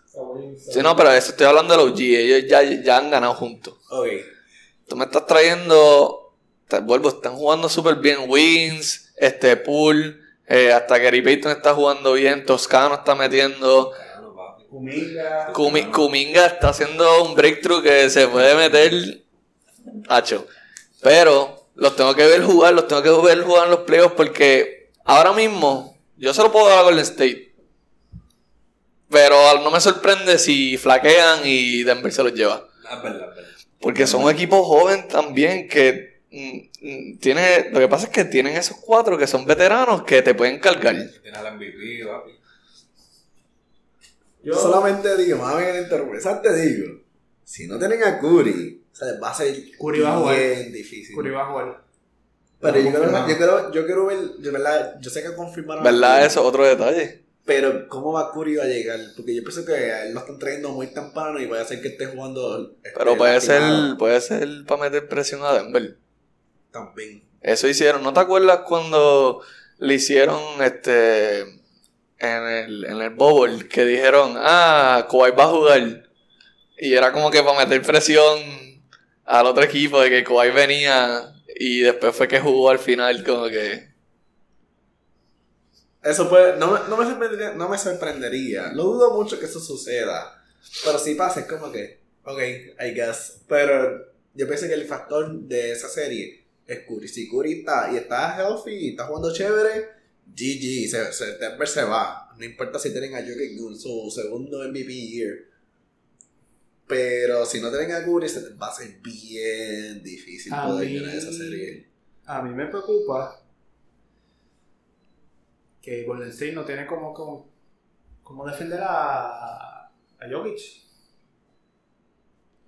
Sí, no, pero eso estoy hablando de los OG. Ellos ya, ya han ganado juntos. Ok. Tú me estás trayendo. te vuelvo, están jugando súper bien. Wins, este Pool. eh, hasta Gary Payton está jugando bien. Toscano está metiendo. Kuminga. Kumi- Kuminga está haciendo un breakthrough que se puede meter. Hacho. Pero los tengo que ver jugar, los tengo que ver jugar en los playoffs porque ahora mismo yo se lo puedo dar a Golden State. Pero no me sorprende si flaquean y Denver se los lleva. Es verdad, es verdad. Porque son un equipo joven también que mm, mm, tiene. Lo que pasa es que tienen esos cuatro que son veteranos que te pueden cargar. Tienes al MVP, papi. Yo, Solamente digo, mami, en interrumpir, te digo, si no tienen a Curry, o sea, va a ser Curry va a jugar. difícil. Curry va a jugar. Pero yo a yo, quiero, yo quiero ver, yo, ¿verdad? yo sé que confirmaron. ¿Verdad? Eso es otro detalle. Pero, ¿cómo va Curry a llegar? Porque yo pienso que a él lo están trayendo muy temprano y puede ser que esté jugando. este, Pero puede ser, puede ser para meter presión a Denver. También. Eso hicieron. ¿No te acuerdas cuando le hicieron este en el, en el Bowl que dijeron, ah, Kawhi va a jugar? Y era como que para meter presión al otro equipo de que Kawhi venía y después fue que jugó al final como que... Eso puede, no, no, me sorprendería, no me sorprendería. Lo dudo mucho que eso suceda. Pero si pasa, es como que, ok, I guess. Pero yo pienso que el factor de esa serie es Curry. Si Curry está y está healthy y está jugando chévere, GG, se, se, se va. No importa si tienen a Jokic en su segundo MVP year. Pero si no tienen a Curry, se les va a ser bien difícil A poder mí- ganar esa serie. A mí me preocupa que Golden State no tiene como, como, como defender a, a Jokic.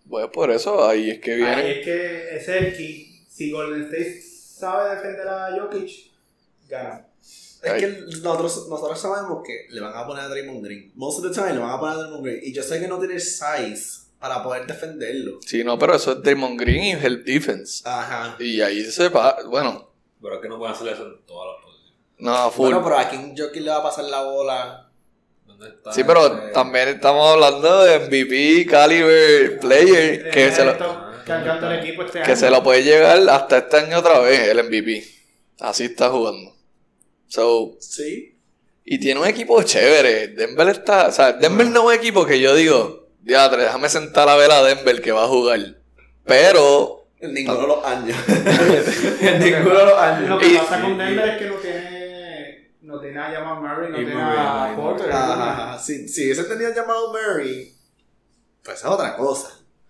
Pues por eso ahí es que Ahí viene. es que es el key. Si Golden State sabe defender a Jokic, gana. Es Ay. que nosotros, nosotros sabemos que le van a poner a Draymond Green. Most of the time le van a poner a Draymond Green. Y yo sé que no tiene size para poder defenderlo. Sí, no, pero eso es Draymond Green y Help Defense. Ajá. Y ahí se va, bueno, Pero es que no pueden hacer eso en todas las posiciones. no, full. Bueno, pero a quién Jokic le va a pasar la bola. ¿Dónde está? Sí, pero este? también estamos hablando de MVP, caliber, player, que se lo, el equipo este que año. se lo puede llegar hasta este año otra vez, el MVP. Así está jugando. So, Sí. y tiene un equipo chévere. Denver está, o sea, Denver no es un equipo que yo digo, déjame sentar a ver a Denver que va a jugar. Pero, En ninguno de los años. [LAUGHS] en ninguno de los años. Lo que Y- pasa con y- Denver es que no tiene, no tiene a Jamal Murray, no tiene Murray, a Porter. Ajá. Si, si ese tenía llamado Murray, pues es otra cosa.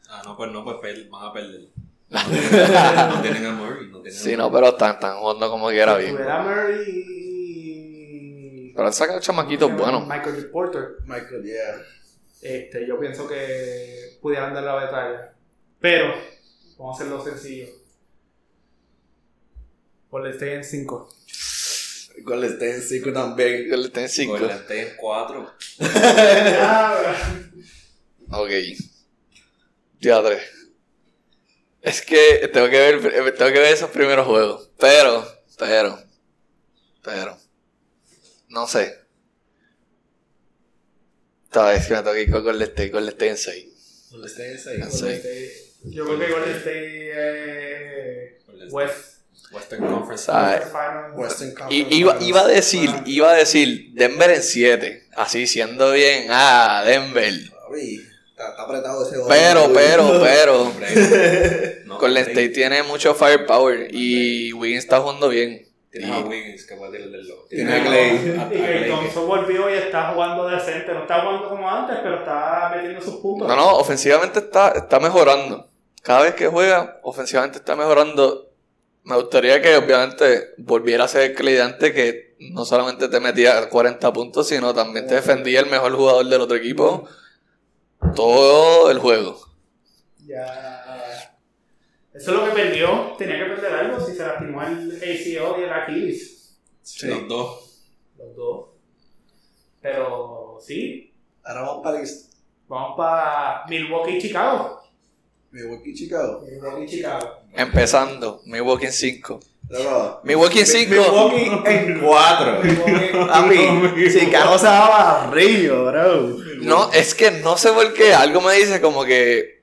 Ah, no, pues no, pues van a perder. No [LAUGHS] tienen, no tienen a Murray, no tienen sí, a no, pero están, están jugando como quiera bien. tuviera Murray y... Pero han sacado chamaquitos buenos. Michael J. Porter. Michael, yeah. Este, yo pienso que pudieran dar la batalla. Pero, vamos a hacerlo sencillo. Golden State en 5. Golden State en 5 también. Yo le tengo cinco. Golden State en 4. [LAUGHS] Ok. Ya tres. Es que tengo que ver, eh, tengo que ver esos primeros juegos. Pero, pero, pero. No sé. Esta vez que Golden State, Golden State en 6. Golden State en 6. Ah, Sí. Golden State- Yo creo que Golden State eh, West. Western Conference. Ah, Western Y, Conference. iba, iba a decir, iba a decir Denver en 7. Así siendo bien. Ah, Denver. Está, está apretado ese Pero, gol. pero, pero. [LAUGHS] No, Golden State tiene mucho firepower y Wiggins está jugando bien. Tienes Y- a Wiggins que puede tirar del low. Tiene a Clay. a- a Y Clay que- Thompson volvió y está jugando decente. No está jugando como antes, pero está metiendo sus puntos. No, no, ofensivamente está, está mejorando. Cada vez que juega, ofensivamente está mejorando. Me gustaría que obviamente volviera a ser Cleidante que no solamente te metía 40 puntos, sino también te defendía el mejor jugador del otro equipo todo el juego. Ya. Eso es lo que perdió. Tenía que perder algo si se lastimó el ACO y el Achilles. Los dos. Los dos. Pero sí. Ahora vamos para el Vamos para Milwaukee y Chicago. Milwaukee, Chicago. Milwaukee y Chicago. Empezando, Milwaukee en 5. Luego, Milwaukee en 5. Milwaukee en 4. Papi, [LAUGHS] Chicago se va barrillo, bro. No, es que no sé por qué. Algo me dice como que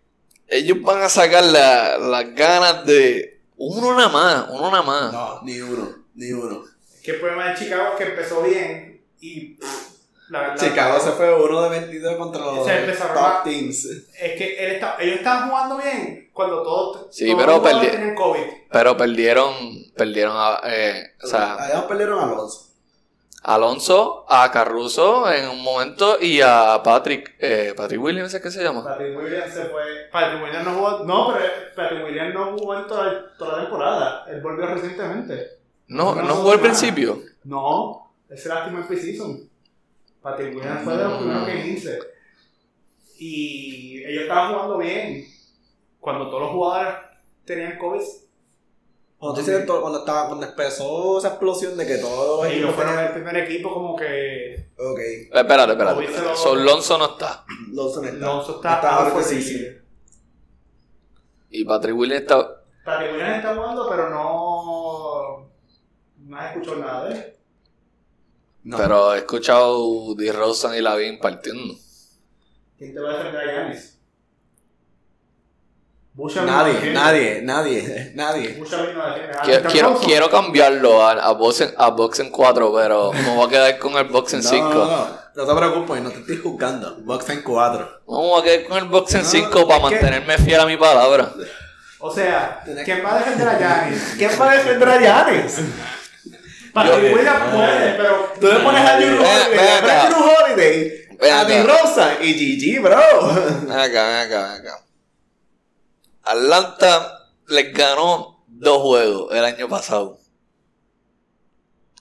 ellos van a sacar la- las ganas de uno nada más, uno nada más. No, ni uno, ni uno. Es que el problema de Chicago es que empezó bien y pff, La, la- Chicago se fue uno de 22 contra los top a- teams. Es que él está- ellos estaban jugando bien cuando todos, Sí, todos pero los jugadores perdi- tenían COVID. Pero perdieron, perdieron a, eh, o sea, perdieron a Alonso. Alonso, a Caruso en un momento y a Patrick, eh, Patrick Williams es que se llama. Patrick Williams se fue. Patrick Williams no jugó. No, pero Patrick Williams no jugó en toda, toda la temporada. Él volvió recientemente. No, No, no jugó al principio. No, él se lastimó en preseason. Patrick Williams fue de los Mm. primeros que hice. Y ellos estaban jugando bien. Cuando todos los jugadores tenían COVID, Cuando, tú dices que todo- cuando, estaba, cuando empezó esa explosión de que todos los ellos fueron el primer equipo como que. Ok. Eh, Espérate, espérate. Espérate. So, Lonzo no está. Alonso no está. Alonso está Está ahora sí. Y Patrick Williams está. Patrick Williams está jugando, pero no. No has escuchado nada de él. No. Pero he escuchado D. Rosen y Lavin partiendo. ¿Quién te va a defender a Giannis? Nadie, no nadie, nadie, nadie. No. Quiero, quiero, quiero cambiarlo a, a, box en, a box en 4, pero me voy a quedar con el box en No, 5. no, no, no te preocupes, no te estoy juzgando. Box en 4. Vamos a quedar con el box en No, 5 para es que- mantenerme fiel a mi palabra. O sea, ¿quién va a defender a [LAUGHS] Giannis? ¿Quién va a defender a Giannis? Patrick Yo- Williams puede, pero. Tú le pones a Drew Holiday, ven le pones a. Drew Holiday, a. Di Rosa y GG, bro. Ven acá, ven acá, ven acá. Atlanta les ganó dos juegos el año pasado.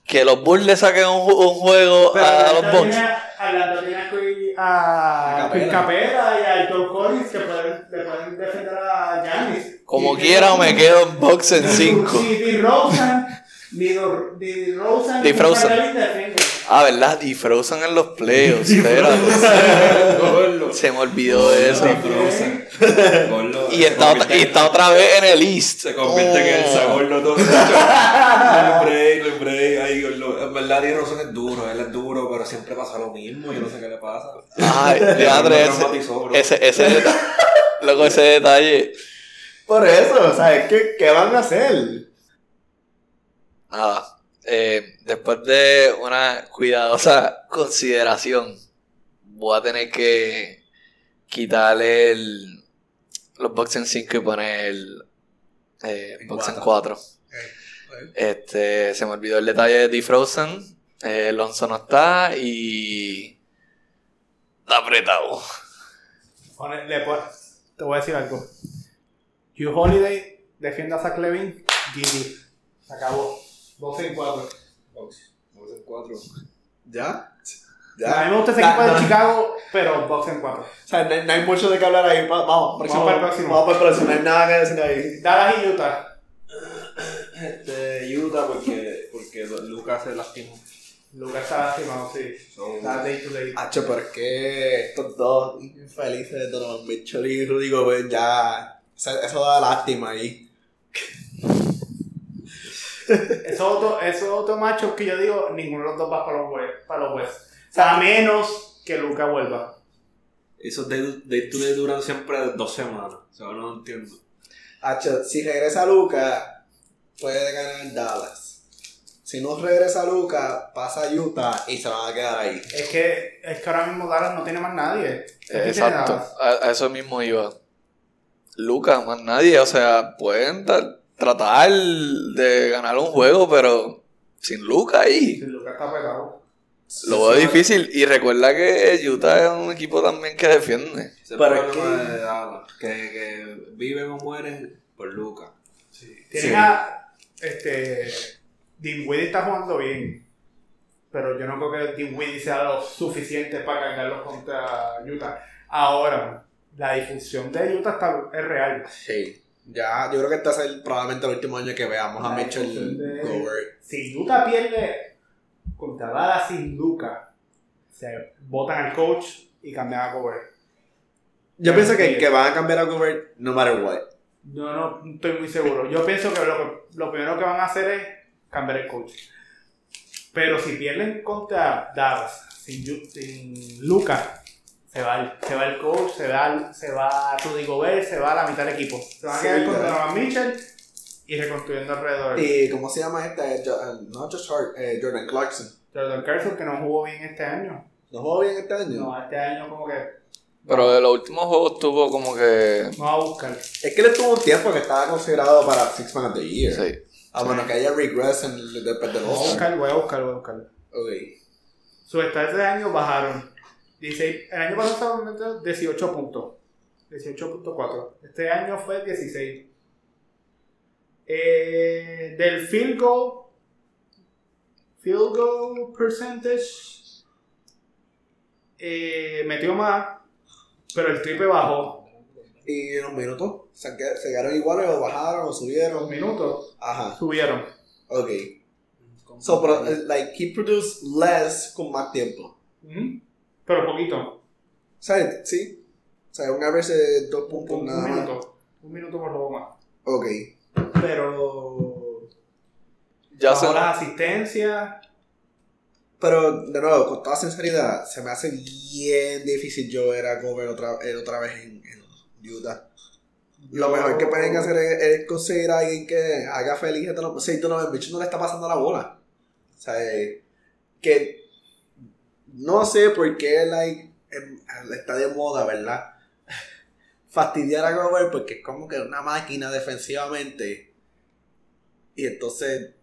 Que los Bulls le saquen un, un juego Pero a Atlanta los Bucks. tiene- Atlanta tiene a Capela. Capela y a Héctor Collins que pueden, le pueden defender a Giannis. Como Y- quiera me quedo en box en Ni 5. Ni Di Rosen, ni Rosen, ni Frozen. Ah, ¿verdad? Y Frozen en los playoffs. espérate. [LAUGHS] Se me olvidó de eso. [LAUGHS] Y está, otra- y está otra vez en el East. Se convierte en el Oh. sabor no todo. [LAUGHS] No break. Ay, gordo. En verdad, Rosen es duro, él es duro, pero siempre pasa lo mismo. Yo no sé qué le pasa. Ay, [LAUGHS] Leandre, ese, ese, ese detalle. Loco, ese detalle. Por eso, ¿sabes qué, qué van a hacer? Nada. eh, después de una cuidadosa consideración, voy a tener que quitarle el, los box en 5 y poner el eh, En box en cuatro. 4. Este, se me olvidó el detalle de D-Frozen. Eh, Lonzo no está y. Está apretado. Le te voy a decir algo. Hugh Holiday defiende a Zach Levine, GG. Se acabó. 12 en 4. Vamos en cuatro. ¿Ya? A mí me gusta ese equipo de no- Chicago, pero box en 4. O sea, no, hay- no hay mucho de qué hablar ahí. Va- Vamos, próximo, para el próximo. Vamos para el próximo. No hay nada que decir ahí. Dallas y Utah. Este, Utah, porque, porque Lucas se lastimó. Lucas está lastimado, sí. So, Está day to day. Hacho, pero es que estos dos infelices, Donovan Mitchell y Rudy Gobert, ya. Eso, eso da lástima ahí. Esos otros esos otros machos que yo digo, ninguno de los dos va para los West. Para los West. Sea, a menos que Lucas vuelva. Esos day, day to day duran siempre dos semanas. O sea, no entiendo. Hacho, si regresa Luca, puede ganar Dallas. Si no regresa Luca, pasa a Utah y se van a quedar ahí. Es que, es que ahora mismo Dallas no tiene más nadie. ¿Quién tiene Exacto. A, a eso mismo iba. Lucas, más nadie. O sea, pueden tra- tratar de ganar un juego, pero sin Lucas ahí. Sí, Lucas está pegado. Lo veo difícil. Y recuerda que Utah es un equipo también que defiende. Pero es que- que, que viven o mueren por Lucas. Tienen Sí. a. Este. Dinwiddie está jugando bien. Pero yo no creo que Dinwiddie sea lo suficiente para cargarlos contra Utah. Ahora, la difusión de Utah está, es real. Sí. Ya, yo creo que este es el- probablemente el último año que veamos a La Mitchell discusión de- Gobert. Si Utah pierde contra Dallas sin Luca, se votan al coach y cambian a Gobert. Yo Sí. pienso que, que van a cambiar a Gobert no matter what. Yo no estoy muy seguro. Yo pienso que lo, que- lo primero que van a hacer es cambiar el coach. Pero si pierden contra Dallas sin, sin Luca, se va, el, se va el coach, se va, se va Rudy Gobert, se va la mitad del equipo. Se van a Sí, quedar contra Mitchell y reconstruyendo alrededor. de ¿Y cómo se llama este? Jo- eh, no Josh Hart, eh, Jordan Clarkson. Jordan Carson, que no jugó bien este año. ¿No jugó bien este año? No, este año como que Pero de los últimos juegos tuvo como que. vamos a buscar. Es que él estuvo un tiempo que estaba considerado para Six Man of the Year. Sí. A menos que haya regress en, después del Voy a buscar, voy a buscar, voy a buscar. Ok. Sus stats de año bajaron. 16, el año pasado estaba metiendo 18 puntos. 18.4. Este año fue 16. Eh, del field goal. Field goal percentage. eh, metió más. Pero el triple bajó. ¿Y en los minutos? ¿Se, qued- se quedaron iguales o bajaron o Los subieron? minutos Ajá. subieron. Ok. So, pero, like, he produced less con más tiempo. Pero poquito. ¿Sabes? Sí. O sea, un average de dos puntos Un, nada más. minuto. Un minuto por lo más. Ok. Pero. Ya bajó se. las asistencias. Pero, de nuevo, con toda sinceridad, se me hace bien difícil yo ver a Gobert otra, eh, otra vez en, en Utah. Lo mejor que pueden hacer es, es conseguir a alguien que haga feliz a Donovan. Sí, Donovan Mitchell no le está pasando la bola. O sea, eh, que no sé por qué like, em, está de moda, ¿verdad? Fastidiar a Gobert porque es como que una máquina defensivamente. Y entonces,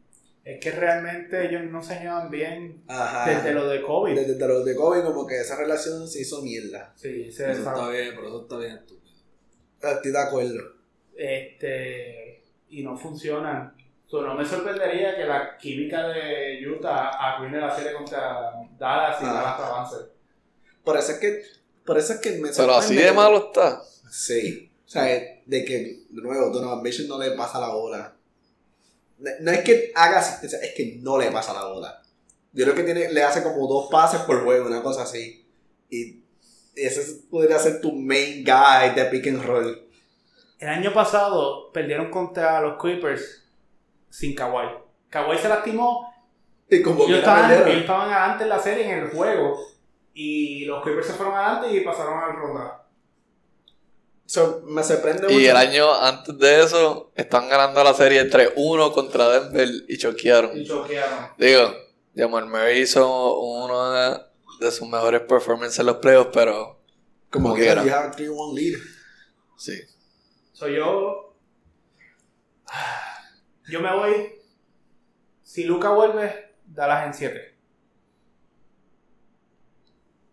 Es que realmente ellos no se llevan bien ajá. desde lo de COVID. Desde, desde los de Kobe, como que esa relación se hizo mierda. Sí, se Eso está bien, pero eso está bien estúpido. Estoy de acuerdo. Este, y no funcionan. So, no me sorprendería que la química de Utah arruine la serie contra Dallas y Ah. Dallas avance. Por eso es que, por eso es que me Pero así sorprende de malo está. Sí. O sea, de que, de nuevo, Donovan Mitchell no le pasa la bola. No, no es que haga asistencia, es que no le pasa la bola. Yo creo que tiene, le hace como dos pases por juego, una cosa así. Y ese podría ser tu main guy de pick and roll. El año pasado perdieron contra los Clippers sin Kawhi. Kawhi se lastimó. Y como Ellos estaban, ellos estaban adelante en la serie, en el juego. Y los Clippers se fueron adelante y pasaron a la ronda. So, me sorprende mucho. Y el año antes de eso, están ganando la serie 3-1 contra Denver y choquearon. Y choquearon. Digo, Jamal Murray hizo uno de, sus mejores performances en los playoffs, pero como como que quiera. you have a 3-1 lead. sí. Soy yo. Yo me voy. Si Luca vuelve, Dallas en 7.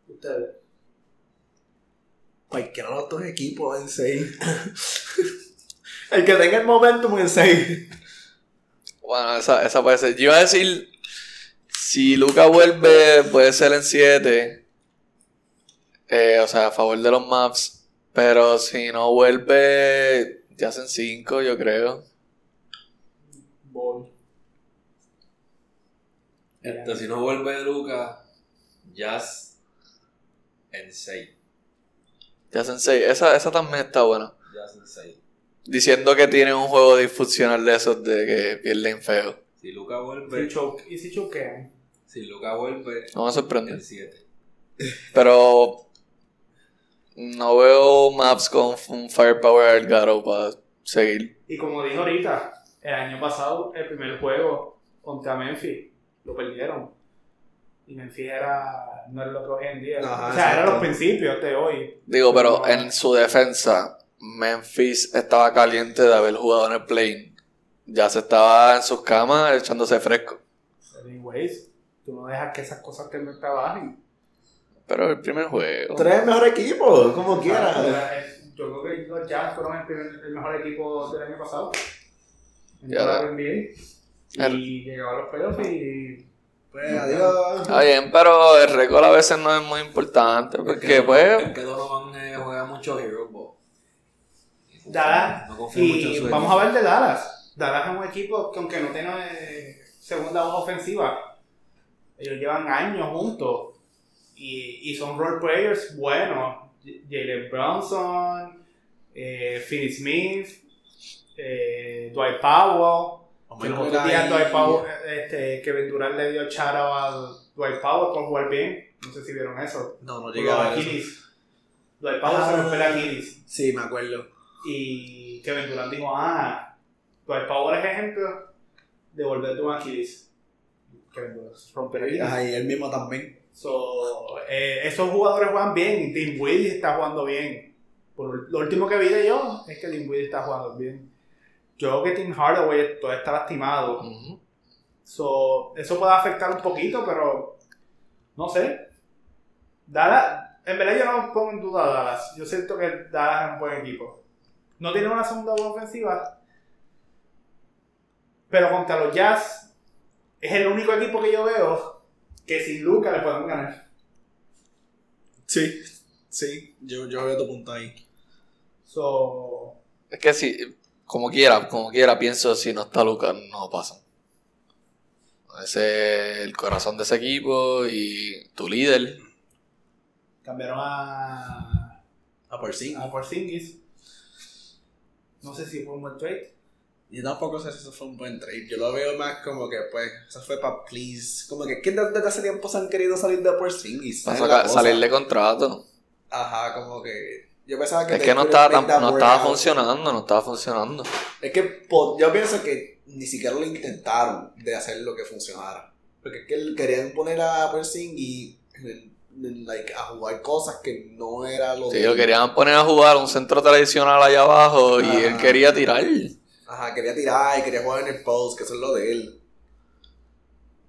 Ustedes. Cualquiera de los dos equipos en 6. [LAUGHS] el que tenga el momentum en 6. Bueno, esa, esa puede ser. Yo iba a decir, si Luca vuelve, puede ser en 7. o sea, a favor de los maps. Pero si no vuelve, ya hacen 5, yo creo. Voy. Este, si no vuelve Luca, Jazz en 6. Ya 6. Esa, esa también está buena. En 6. Diciendo que tienen un juego disfuncional de esos de que pierden feo. Si Luca Si vuelve, choque- ¿Y si choquean? si Luca vuelve, No me sorprende. en 7. Pero no veo maps con un firepower al Garo para seguir. Y como dije ahorita, el año pasado, el primer juego contra Memphis, lo perdieron. Y Memphis era, no era lo que hoy en día. Ajá, o sea, eran los principios de hoy. Digo, pero en su defensa, Memphis estaba caliente de haber jugado en el plane. Ya se estaba en sus camas echándose fresco. Anyways, tú no dejas que esas cosas te trabajen. Pero el primer juego. Tres mejor equipo, como quieras. eh, Yo creo que los Jazz fueron el, primer- el mejor equipo del año pasado. En Ya. la NBA. El- Y llegaba a los playoffs y. Pues adiós. Está bien, pero el récord a veces no es muy importante. Porque, pues, Es que Donovan eh, juega mucho Hero Ball. Dallas. No confío mucho en Y su vamos a ver de Dallas. Dallas es un equipo que, aunque no tiene eh, segunda hoja ofensiva, ellos llevan años juntos. Y, y son role players buenos. Jalen Brunson, eh, Finney Smith, eh, Dwight Powell. Que los otros días Dwight Powell, eh, este, Kevin Durant le dio charo a Dwight Powell por jugar bien. No sé si vieron eso. No, no llegaba a. Aquiles. Dwight Powell se Ah. rompió el Aquiles. Sí, me acuerdo. Y Kevin Durant dijo, ah, Dwight Powell es ejemplo de volverte un Aquiles. Kevin Durant se rompió el Aquiles. Ajá, y él mismo también. So, eh, esos jugadores juegan bien. Dinwiddie está jugando bien. Por lo último que vi de ellos es que Dinwiddie está jugando bien. Yo creo que Tim Hardaway todavía está lastimado. Ujú. So, eso puede afectar un poquito, pero no sé. Dallas, en verdad yo no pongo en duda a Dallas. Yo siento que Dallas es un buen equipo. No tiene una segunda buena ofensiva, pero contra los Jazz es el único equipo que yo veo que sin Luca le pueden ganar. Sí, sí, yo, yo veo tu punto ahí. So, Es que si, como quiera, como quiera, pienso si no está Lucas, no pasan. Ese es el corazón de ese equipo y tu líder. cambiaron a, A por sí. a Porzingis. No sé si fue un buen trade. Yo tampoco sé si eso fue un buen trade. Yo lo veo más como que, pues, eso fue para please. Como que, ¿quién desde hace tiempo se han querido salir de Porzingis? Para Esa es la sacar- cosa. salir de contrato. Ajá, como que. Yo pensaba que. Es que no estaba, tan- no estaba out. funcionando, no estaba funcionando. Es que yo pienso que ni siquiera lo intentaron de hacer lo que funcionara. Porque es que él- querían poner a en- en, like, a jugar cosas que no era lo Sí, de lo querían poner a jugar un centro tradicional allá abajo y él quería tirar. Ajá, quería tirar y quería jugar en el post, que eso es lo de él.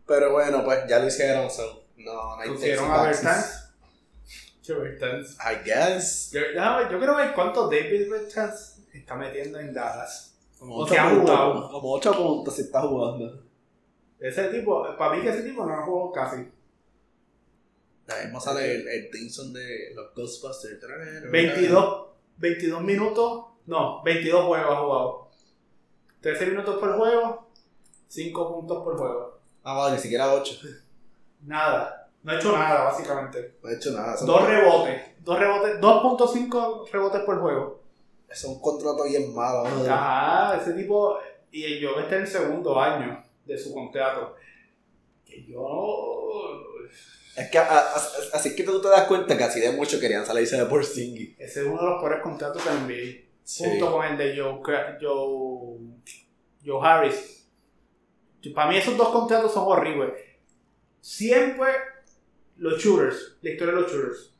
Pero bueno, pues ya lo hicieron, so. No, no hay Pusieron a. Bertans. I guess. Yo, déjame- yo quiero ver cuántos David Bertans está metiendo en Dallas. Como O ocho puntos, jugado. como ocho puntos si está jugando. Ese tipo, para mí que ese tipo no ha jugado casi. Ahí mismo sale el, el song de los Ghostbusters. 22, 22 minutos, no, 22 juegos ha jugado. 13 minutos por juego, 5 puntos por juego. Ah, vale, ni siquiera ocho. Nada, no ha hecho nada básicamente. No he hecho nada. Son, Dos rebotes, dos rebotes, 2.5 rebotes por juego. es un contrato bien malo. ¿no? Ajá, ese tipo, y yo está en el segundo año de su contrato. Que yo, Es que a- a- así que tú te das cuenta que así de mucho querían salirse de Porzingis. ese es uno de los peores contratos del NBA. junto con el de Joe, Joe, Joe Harris. Para mí esos dos contratos son horribles. Siempre los shooters, la historia de los shooters,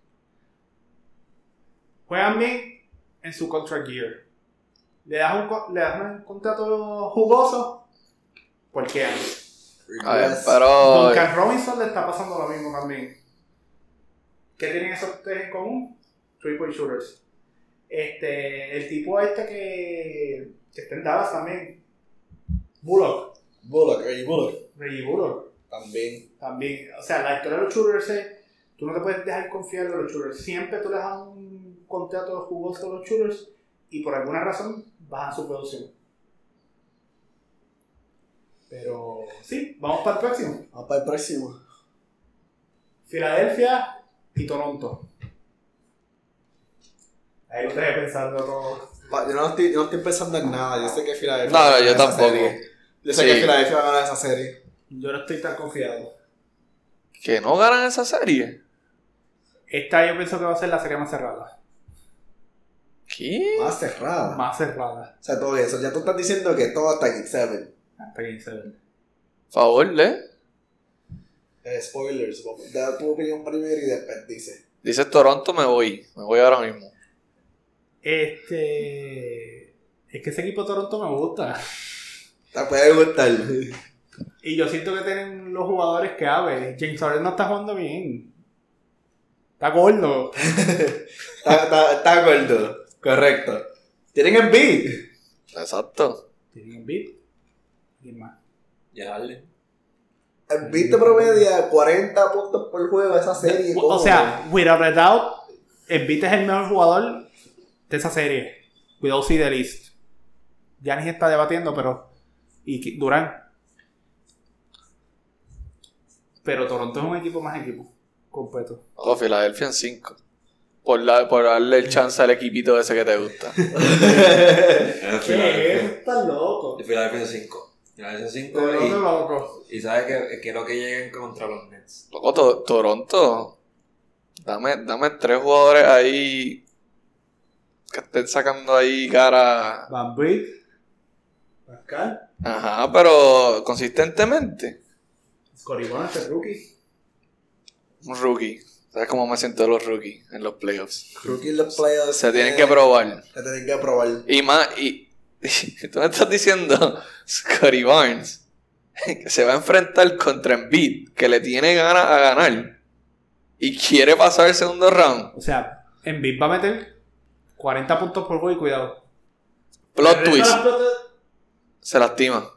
juegan bien en su contract year. Le das un, le das un contrato jugoso, porque A ver, pero Duncan Robinson le está pasando lo mismo también. ¿Qué tienen esos tres en común? Point shooters. Este, el tipo este que, que está en Dallas también. Bullock. Bullock, Reggie Bullock. Reggie Bullock. También. También. O sea, la historia de los shooters es, tú no te puedes dejar confiar de los shooters. Siempre tú les das un contrato jugoso a los shooters y por alguna razón bajan su producción. Pero sí, vamos para el próximo. Vamos para el próximo. Filadelfia y Toronto. Ahí lo dejé pensando todo. Yo no, estoy, yo no estoy pensando en nada. Yo sé que Filadelfia. No, va a no, ganar yo esa tampoco. serie. Yo sé Sí. que Filadelfia va a ganar esa serie. Yo no estoy tan confiado. que no ganan esa serie. Esta yo pienso que va a ser la serie más cerrada. ¿Qué? Más cerrada. Más cerrada. O sea, todo eso. Ya tú estás diciendo que todo está en 7. Hasta se ve. Favor, ¿eh? Eh, spoilers. Da tu opinión primero y después dice. Dice Toronto, me voy. Me voy ahora mismo. Este. Es que ese equipo de Toronto me gusta. Te puede gustar. Y yo siento que tienen los jugadores que abre. James Harden no está jugando bien. Está gordo. [LAUGHS] está, está, está gordo. Correcto. Tienen en beat. Exacto. Tienen Embiid. ¿Quién más? Ya Harden. En beat te promedia 40 puntos por juego esa serie. O sea, without a doubt, Embiid es el mejor jugador de esa serie. Without see the list. Giannis está debatiendo, pero. Y Durán. Pero Toronto es un equipo más equipo. Completo. O Filadelfia en 5. Por, la- por darle el chance al equipito ese que te gusta. [LAUGHS] Filadelfia. Estás loco. De Filadelfia 5. Filadelfia 5 Toronto y, loco. y sabes que quiero que lleguen contra los Nets. Loco, To- Toronto. Dame, dame tres jugadores ahí que estén sacando ahí cara. Van. Pascal. Ajá, pero consistentemente. Scotty Barnes, el rookie. un rookie. ¿Sabes cómo me siento de los rookies en los playoffs? Rookie en los playoffs. Se tienen eh, que probar. Se tienen que probar. Y más, y, [LAUGHS] tú me estás diciendo, Scotty Barnes, que se va a enfrentar contra Embiid, que le tiene ganas a ganar, y quiere pasar el segundo round. O sea, Embiid va a meter 40 puntos por juego y cuidado. Plot twist, se lastima.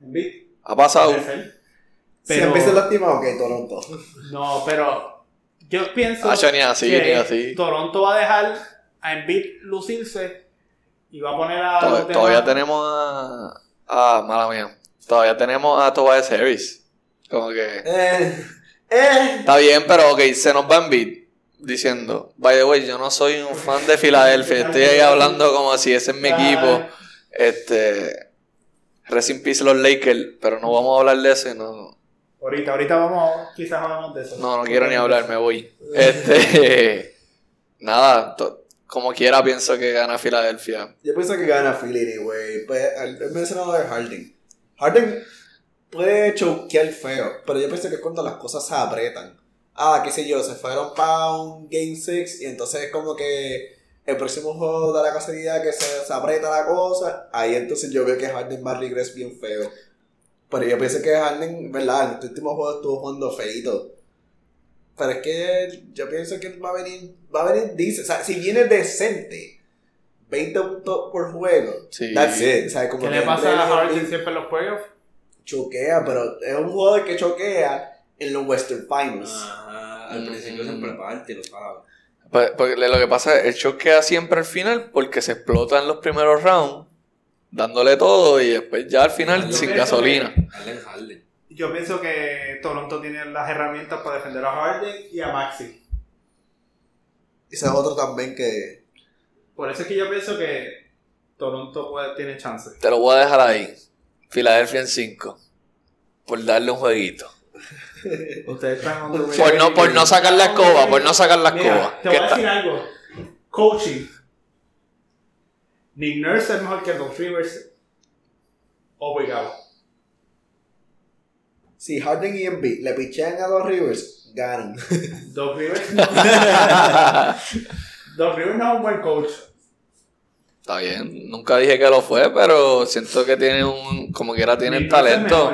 Embiid. Ha pasado. puede ser. Si Pero- empieza lastimado, ok, Toronto. No, pero yo pienso Ah, yo ni así, que ni así. Toronto va a dejar a Embiid lucirse y va a poner a demás- todavía tenemos a. Ah, mala mía. Todavía tenemos a Tobias Harris. Como que. Eh. Eh. Está bien, pero ok, se nos va Embiid diciendo, by the way, yo no soy un fan de Filadelfia, [LAUGHS] estoy ahí hablando como si ese es mi equipo. Este. Rest in peace los Lakers, pero no vamos a hablar de eso. y No, Ahorita, ahorita vamos, quizás hablamos de eso. no, no quiero ni hablar, me voy. Este. [LAUGHS] Nada, to- como quiera pienso que gana Filadelfia. Yo pienso que gana Philly anyway. Pues, he mencionado de Harden. Harden puede choquear feo, pero yo pienso que es cuando las cosas se apretan. Ah, qué sé yo, se fueron para un Game 6 y entonces es como que el próximo juego da la casualidad que se, se aprieta la cosa. Ahí entonces yo veo que Harden va a regresar bien feo. Pero yo pienso que Harden, ¿verdad? En este último juego estuvo jugando feito. Pero es que yo pienso que va a venir, va a venir, dice, o sea, si viene decente, 20 puntos por juego, Sí. that's it. O sea, como ¿Qué que le pasa a los Harden siempre en los playoffs? Choquea, pero es un jugador que choquea en los Western Finals. Ajá, al Mm. principio siempre parte, lo sabes. Pues, porque lo que pasa es el show queda siempre al final porque se explota en los primeros rounds, dándole todo y después ya al final Yo sin gasolina. Harden, Harden. Yo pienso que Toronto tiene las herramientas para defender a Harden y a Maxi. Ese es otro también que. Por eso es que yo pienso que Toronto puede, tiene chance. Te lo voy a dejar ahí. Filadelfia en 5. Por darle un jueguito. [LAUGHS] Ustedes están Por no, por no sacar la escoba, por no sacar la escoba. Te Que voy a está- decir algo. Coaching. Nick Nurse es mejor que Doc Rivers. Obligado. Si Harden y Embiid le pichean a los Rivers, ganan. [LAUGHS] Doc Rivers no. [LAUGHS] Doc Rivers no es un buen coach. Está bien, nunca dije que lo fue, pero siento que tiene un, como quiera tienen talento.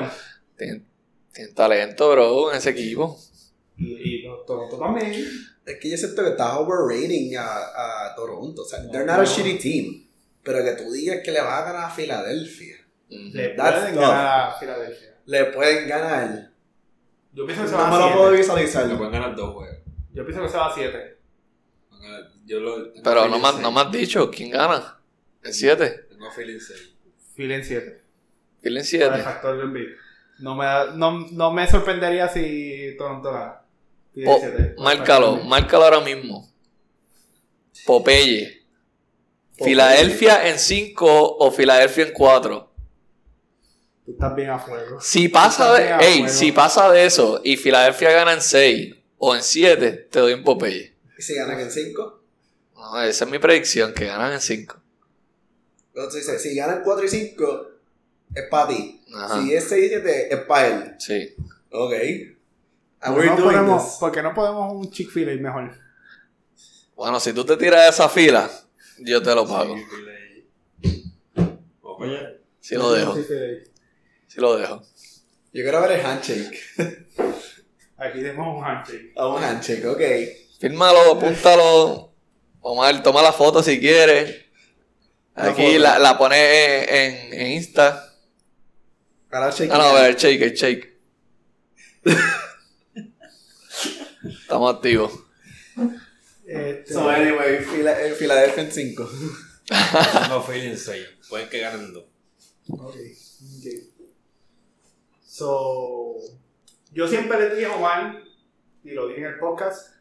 Tienen, tienen talento, bro, en ese equipo. Y, y los Toronto también. es que yo siento que estás overrating a, a Toronto. O sea, No, they're not no. a shitty team. Pero que tú digas que le vas a ganar a Filadelfia. Le That's pueden tough. ganar a Filadelfia. Le pueden ganar. Yo pienso que se No va me a lo puedo 7. Le visualizar. pueden ganar dos juegos. Yo pienso que se va a 7. Van a ganar- Yo lo, tengo Pero no feeling me, no me has dicho quién gana. En 7. Tengo feeling 6. Phil en 7. Phil en Por el 7. factor de. No me, no, no me sorprendería si Toronto gana. Oh. Márcalo, márcalo ahora mismo. Popeye. Filadelfia en 5 o Filadelfia en 4. Tú estás bien a fuego. Si pasa de, ey, si pasa de eso y Filadelfia gana en 6 o en 7, te doy un Popeye. ¿Y si ganan en 5? No, esa es mi predicción, que ganan en 5. Entonces dice, si ganan 4 y 5, es para ti. Ajá. Si es 6 y 7, es para él. Sí. Ok. And ¿Por qué we're no doing ponemos, this. ¿Por qué no podemos un Chick-fil-A mejor? Bueno, si tú te tiras de esa fila, yo te lo pago. Oye, Si lo dejo. Si lo dejo. Yo quiero ver el handshake. [LAUGHS] Aquí tenemos un handshake. A un handshake, ok. Fírmalo, apúntalo. Omar, toma la foto si quieres. Aquí la, la pones en, en Insta. Ahora shake. Ah, no, a ver, el shake, el shake. [LAUGHS] Estamos activos. Este, So, anyway, el Philadelphia en 5. tengo feeling 6. Pueden que ganen dos. ok, ok. So, yo siempre le dije a Juan, y lo dije en el podcast,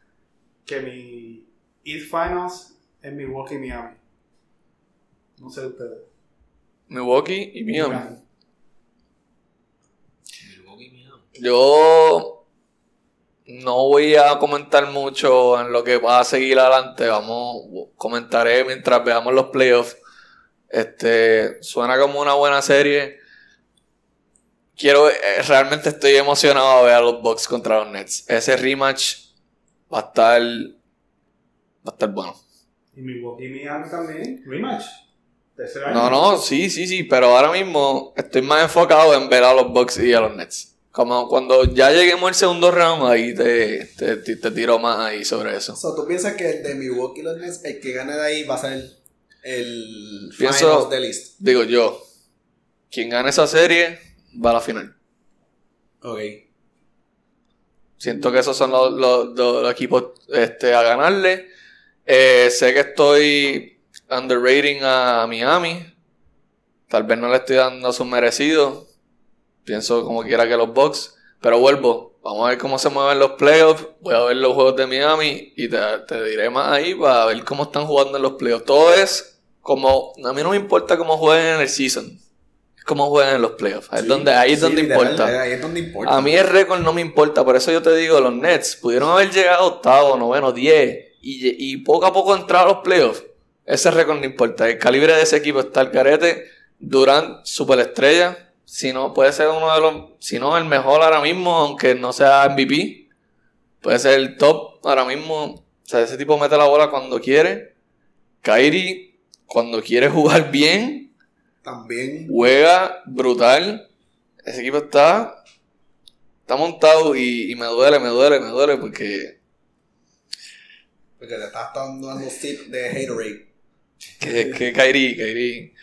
que mi East Finals es Milwaukee y Miami. No sé ustedes. Milwaukee y Miami. Milwaukee, Miami. Yo no voy a comentar mucho en lo que va a seguir adelante. Vamos, comentaré mientras veamos los playoffs. Este, suena como una buena serie. quiero, eh, realmente estoy emocionado a ver a los Bucks contra los Nets. Ese rematch va a estar, va a estar bueno. Y Milwaukee Miami también. Rematch. No, no, sí, sí, sí, pero ahora mismo estoy más enfocado en ver a los Bucks y a los Nets. Como cuando ya lleguemos al segundo round, ahí te, te, te- te tiro más ahí sobre eso. O sea, ¿tú piensas que el de Milwaukee los Nets, el que gane de ahí va a ser el, el Pienso- de list? Digo yo, quien gane esa serie va a la final. Ok. Siento que esos son los, los- los- los equipos este, a ganarle. Eh, sé que estoy underrating a Miami. Tal vez no le estoy dando su merecido. Pienso como quiera que los Bucks. Pero vuelvo. Vamos a ver cómo se mueven los playoffs. Voy a ver los juegos de Miami. Y te, te diré más ahí para ver cómo están jugando en los playoffs. Todo es como... A mí no me importa cómo jueguen en el season. Es como jueguen en los playoffs. Ahí es donde, ahí es sí, donde literal, importa. Ahí es donde importa. A mí el récord no me importa, por eso yo te digo, los Nets pudieron haber llegado a octavo, noveno, diez y, y poco a poco entrar a los playoffs. Ese récord no importa. El calibre de ese equipo está al carete. Durant, superestrella. Si no, puede ser uno de los, si no el mejor ahora mismo, aunque no sea MVP. Puede ser el top ahora mismo. O sea, ese tipo mete la bola cuando quiere. Kyrie, cuando quiere jugar bien, También. juega brutal. Ese equipo está. Está montado y, y me duele, me duele, me duele porque. Porque te estás dando sip de Haterade. Que, que Kairi, Kairi.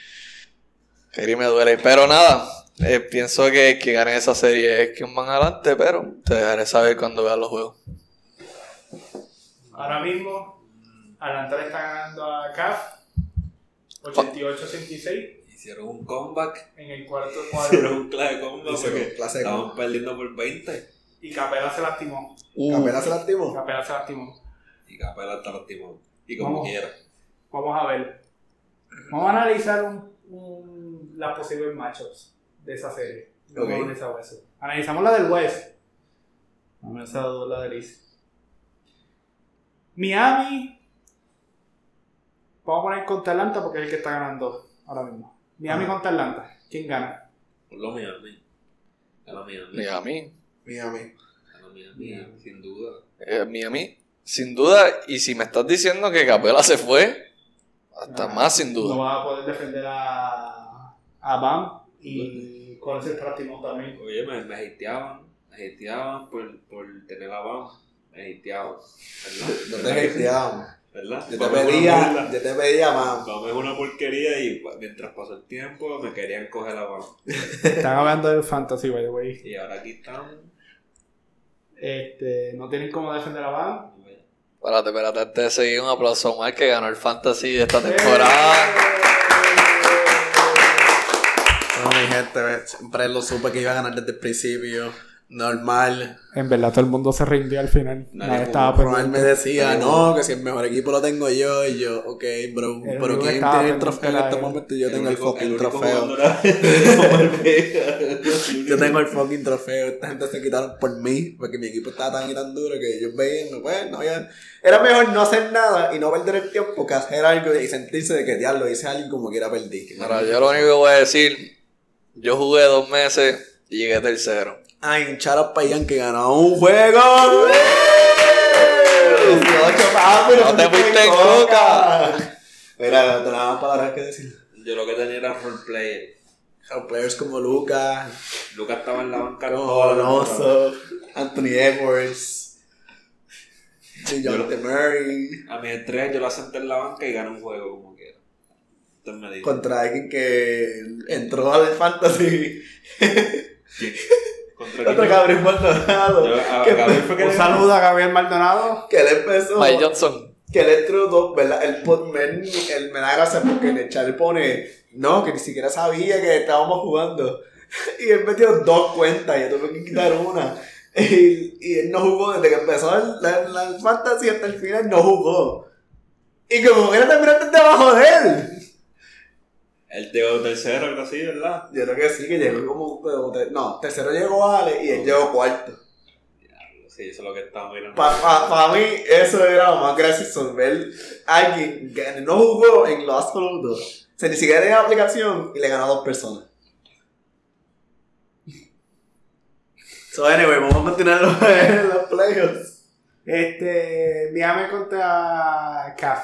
Kairi me duele. Pero nada, eh, pienso que que gane esa serie es quien van adelante, pero te dejaré saber cuando veas los juegos. Ahora mismo, Atlanta le está ganando a CAF 88-86 Hicieron un comeback. en el cuarto Hicieron cuadro. un clase de comeback Hicieron porque clase de estaban perdiendo por 20. Y Capela se lastimó. Uh, ¿Capela se lastimó? Capela se lastimó. Y Capela está lastimado. Y como Vamos. quiera. Vamos a ver. Vamos a analizar un, un- las posibles matchups de esa serie. Vamos a analizar eso. Analizamos la del West. Vamos a la del East. Miami. Vamos a poner contra Atlanta porque es el que está ganando ahora mismo. Miami Ajá. contra Atlanta. ¿Quién gana? Por lo Miami. Gana Miami. Miami. Miami. Gana Miami, sin duda. Eh, Miami, sin duda. Y si me estás diciendo que Capela se fue, hasta Ah, más sin No duda. va a poder defender a, a Bam y con ese lastimó también. Oye, me, me hateaban. Me hateaban por, por tener la BAM. Me hateaban. [LAUGHS] No ¿Verdad? te hateamos. ¿Verdad? Yo te pedía, yo te pedía más. Bam es una porquería y pa- mientras pasó el tiempo me querían coger la BAM. Están hablando del fantasy, by the way. Y ahora aquí están. Este, no tienen cómo defender a Bam. Espérate, espérate, antes de seguir un aplauso Omar que ganó el fantasy de esta temporada. No, mi gente, siempre lo supe que iba a ganar desde el principio. Normal. En verdad, todo el mundo se rindió al final. Nadie Nadie estaba Ronald me decía, no, que si el mejor equipo lo tengo yo. Y yo, ok, bro. El Pero ¿quién tiene el trofeo en este momento? Yo tengo el fucking único trofeo. jugador era [LAUGHS] Omar Vega. Yo tengo el fucking trofeo. Esta gente se quitaron por mí. Porque mi equipo estaba tan y tan duro que ellos veían, no, pues, no había- Era mejor no hacer nada y no perder el tiempo que hacer algo y sentirse de que diablo hice algo como que era perdí. Ahora, yo lo único que voy a decir, yo jugué dos meses y llegué tercero. Ay, un charo Payan que ganó un juego. 18 papi, No te fuiste en coca. Mira, no tenía más palabras que decir. Yo lo que tenía era roleplayer. Los players como Lucas, Lucas estaba en la banca. Alonso, Anthony Edwards, lo- Jonathan Murray. A mis estrellas yo la senté en la banca y gané un juego como quiera. Contra alguien que entró al fantasy. ¿Contra? Gabriel Maldonado. Yo- a- Que- Gabriel fue que Un le- saludo a Gabriel Maldonado. Que él empezó. Mike Johnson. que él entró dos, ¿verdad? Él, pon- me, él me da gracia porque en el chat pone, no, que ni siquiera sabía que estábamos jugando. [LAUGHS] Y él metió dos cuentas y yo tuve que quitar una. Y, y él no jugó desde que empezó el, la, la fantasy hasta el final, no jugó. Y como que él terminaste debajo de él. Él llegó tercero, algo así, ¿verdad? Yo creo que sí, que llegó como. No, tercero llegó Ale y él llegó cuarto. Sí, eso es lo que estaba mirando. Para mí, eso era lo más gracioso, ver a alguien que no jugó en los Absolutos. O sea, ni siquiera tenía aplicación y le ganó a dos personas. So, anyway, vamos a continuar los, los playoffs. Este, Miami contra Caf.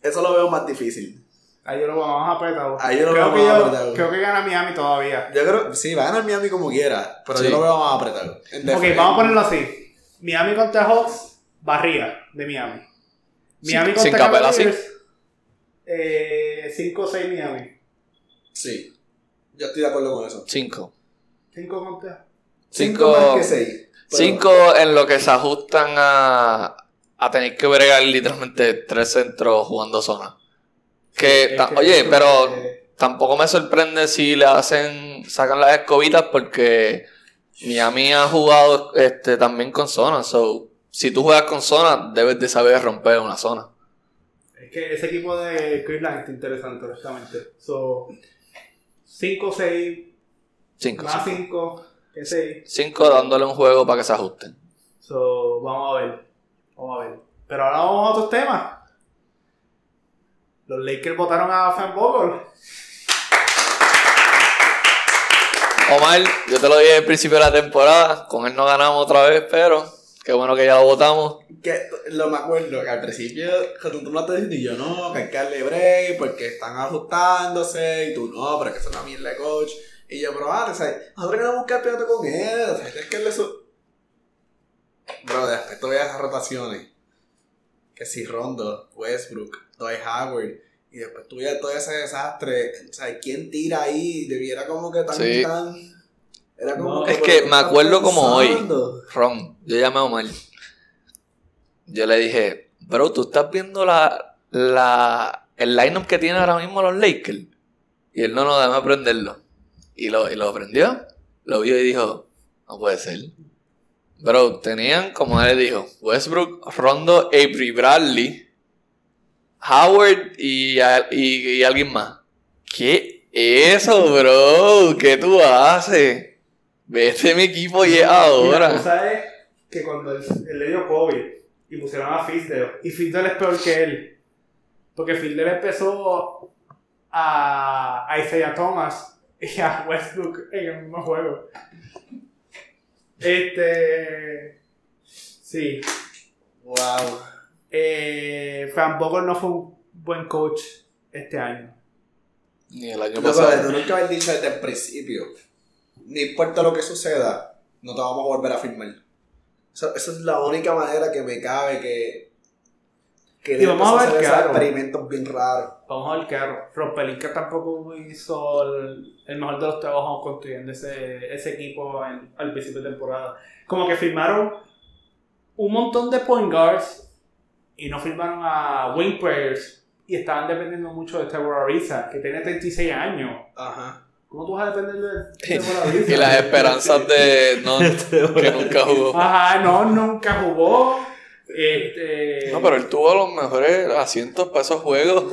Eso lo veo más difícil. Ahí yo lo veo más apretado. Ahí yo lo creo veo que más yo- apretado. Creo que gana Miami todavía. Yo creo, sí, va a ganar Miami como quiera, pero Sí. yo lo veo más apretado. Ok, defensa. vamos a ponerlo así. Miami contra Hawks, barría de Miami. Miami Sin- sin contra Capela, sí. Cavaliers, eh, 5-6 Miami. Sí. Yo estoy de acuerdo con eso. Cinco. 5 contra... Cinco Cinco. más que seis. pero- Cinco en lo que se ajustan a, a tener que bregar literalmente tres centros jugando zona. Que, Es ta- que oye, pero tampoco me sorprende si le hacen, sacan las escobitas porque Miami ha jugado este, también con zona. So, si tú juegas con zona, debes de saber romper una zona. Es que ese equipo de Cleveland está interesante, honestamente. So, 5-6, Cinco. más cinco. 5 que 6. Cinco dándole un juego para que se ajusten. So, vamos a ver. Vamos a ver. Pero ahora vamos a otros temas. Los Lakers votaron a Fan Vogel. Omar, yo te lo dije al principio de la temporada, con él no ganamos otra vez, pero qué bueno que ya lo votamos. Que lo me acuerdo que al principio, cuando tú me lo estás diciendo, y yo no, que hay que darle break porque están ajustándose, y tú no, pero es que es una mierda de coach. Y yo, pero vale, o sea, nosotros queremos un campeonato con él, o sea, tienes que darle su. Bro, después tú veas esas rotaciones. Que si Rondo, Westbrook, Dwight Howard, y después veas todo ese desastre, o sea, ¿quién tira ahí? Debiera como que tan. Sí. tan era como No, es ¿por que me acuerdo como hoy. Ron, yo llamé a Omar. Yo le dije, bro, ¿tú estás viendo la, la, el lineup que tienen ahora mismo los Lakers? Y él, no, no, déjame aprenderlo. Y lo, y lo aprendió. Lo vio y dijo, no puede ser. Bro, tenían, como él dijo, Westbrook, Rondo, Avery Bradley, Howard y, y, y alguien más. ¿Qué eso, bro? ¿Qué tú haces? Vete mi equipo y es Y la ahora. cosa es que cuando él, él le dio COVID y pusieron a Fizdale, y Fizdale es peor que él, porque Fizdale empezó a, a Isaiah Thomas y a Westbrook en el mismo juego. Este. Sí. Wow. Eh, Fran Vogel no fue un buen coach este año. Ni el año pasado. tú nunca habías dicho desde el principio. No importa lo que suceda, no te vamos a volver a firmar. Eso, eso es la única manera que me cabe que. Que Y vamos a ver hacer experimentos bien raros. Vamos a ver qué hago. Rob Pelinka tampoco hizo el, el mejor de los trabajos construyendo ese, ese equipo en- al principio de temporada. Como que firmaron un montón de point guards y no firmaron a wing players y estaban dependiendo mucho de Trevor Ariza, que tiene 36 años. Ajá. ¿Cómo tú vas a depender de Trevor Ariza? Y las esperanzas de no, [LAUGHS] que nunca jugó. Ajá, no, nunca jugó. Este, No, pero él tuvo los mejores asientos para esos juegos.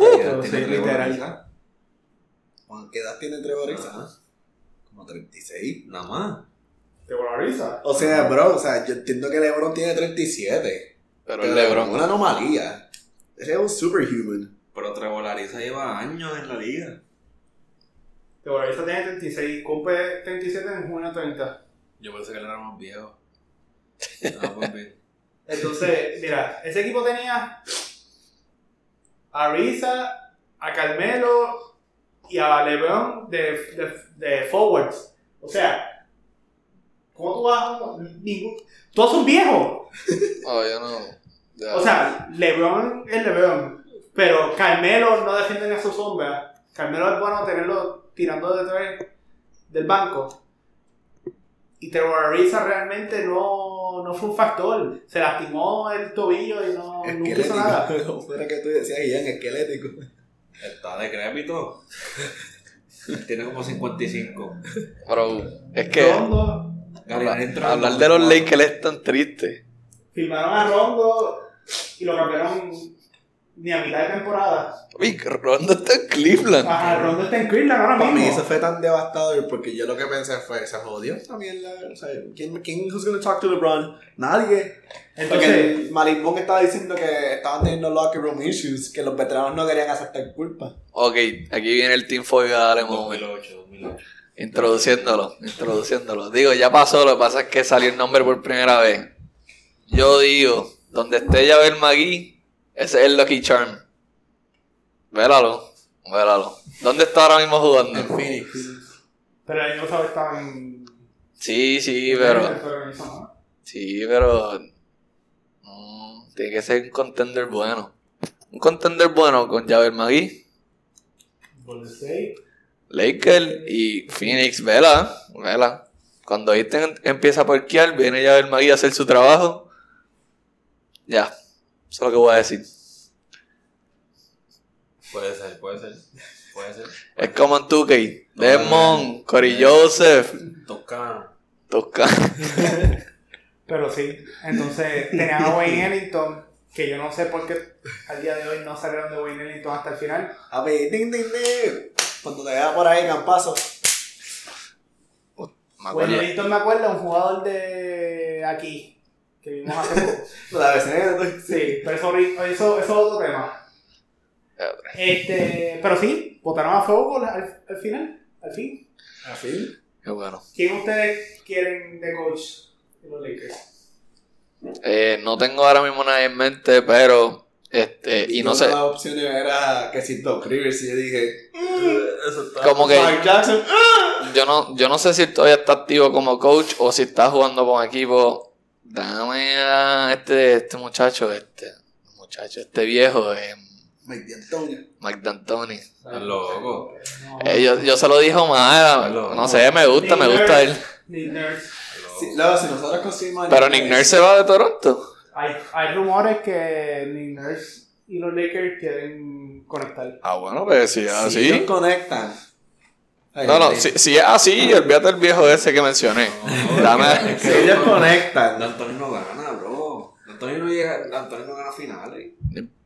Sí, literal. ¿Cuán- ¿Qué edad tiene Trevor Ariza? Como 36. Nada más. Trevor Ariza. O sea, bro, o sea, yo entiendo que LeBron tiene 37. Pero el LeBron. Es una anomalía. Ese es un superhuman. Pero Trevor Ariza lleva años en la liga. Trevor Ariza tiene 36, cumple 37 en junio 30. Yo pensé que él era más viejo. Bien. [LAUGHS] Entonces, mira, ese equipo tenía a Risa, a Carmelo y a LeBron de, de, de forwards. O sea, ¿cómo tú vas a... Ningún, todos son viejos. [LAUGHS] No. ya. O sea, LeBron es LeBron, pero Carmelo no defiende ni a su sombra. Carmelo es bueno tenerlo tirando de tres del banco. Y Trevor Ariza realmente no, no fue un factor. Se lastimó el tobillo y no, nunca hizo nada. [LAUGHS] Fuera que tú decías, Ian, esquelético. Está decrépito. Tiene como 55. Bro, es que hablar de los 24. Lakers es tan triste. Firmaron a Rondo y lo cambiaron ni a mitad de temporada. Uy, Rondo está en Cleveland. Ajá, Rondo está en Cleveland ahora Para mí mismo. eso fue tan devastador porque yo lo que pensé fue, se jodió esta mierda. O sea, ¿quién, quién who's gonna talk to LeBron? Nadie. Entonces, Porque Malik Monk estaba diciendo que estaban teniendo locker room issues, que los veteranos no querían aceptar culpa. Ok, aquí viene el Team Foy a darle moment. 2008, 2008. Introduciéndolo, introduciéndolo. Digo, ya pasó, lo que pasa es que salió el nombre por primera vez. Yo digo, donde esté Javier Magui, ese es el Lucky Charm. Vélalo, vélalo. ¿Dónde está ahora mismo jugando? En Phoenix. Pero año pasado estaba en. Sí, sí, pero. Sí, pero. No, tiene que ser un contender bueno. Un contender bueno con Javier Magui, Golden State. Laker y Phoenix. Vela, vela. Cuando Aiden empieza a parquear, viene Javier Magui a hacer su trabajo. Ya, eso es lo que voy a decir. Puede ser, puede ser. Puede ser. Es como en 2K. Desmond, Corey Joseph, Toscano. Toscano. [LAUGHS] Pero sí, entonces tenían a Wayne Ellington, que yo no sé por qué al día de hoy no salieron de Wayne Ellington hasta el final. A ver, ding, ding, ding. Cuando te vea por ahí, campazo. Me Wayne. Ellington me acuerda un jugador de aquí, que vimos hace poco. [LAUGHS] La vecina Sí, pero eso, eso, eso es otro tema. Este, pero sí, votaron a favor al, al final, al fin. ¿A fin? Qué bueno. ¿Quién ustedes quieren de coach de los Lakers? Eh, no tengo ahora mismo nada en mente, pero. Este, y no una sé. de las opciones era que si Doc Rivers y yo dije, Eso está. Como que. Jackson, ¡ah! Yo no, yo no sé si todavía está activo como coach o si está jugando con equipo. Dame a este, este muchacho, este muchacho, este viejo, eh, Mike D'Antoni. Mike D'Antoni. Loco. Eh, yo, yo se lo dijo mal, Hello. no sé, me gusta, me gusta él. Nick Nurse. Sí, luego, si nosotros conseguimos a Pero Nick Nurse se va de Toronto. Hay, hay rumores que Nick Nurse y los Lakers quieren conectar. Ah, bueno, pues si Si así. ellos conectan. Ay, No, no, si, si es así, olvídate del viejo ese que mencioné. Dame. [LAUGHS] Si ellos conectan. D'Antoni no gana, bro. D'Antoni no llega. D'Antoni no gana finales.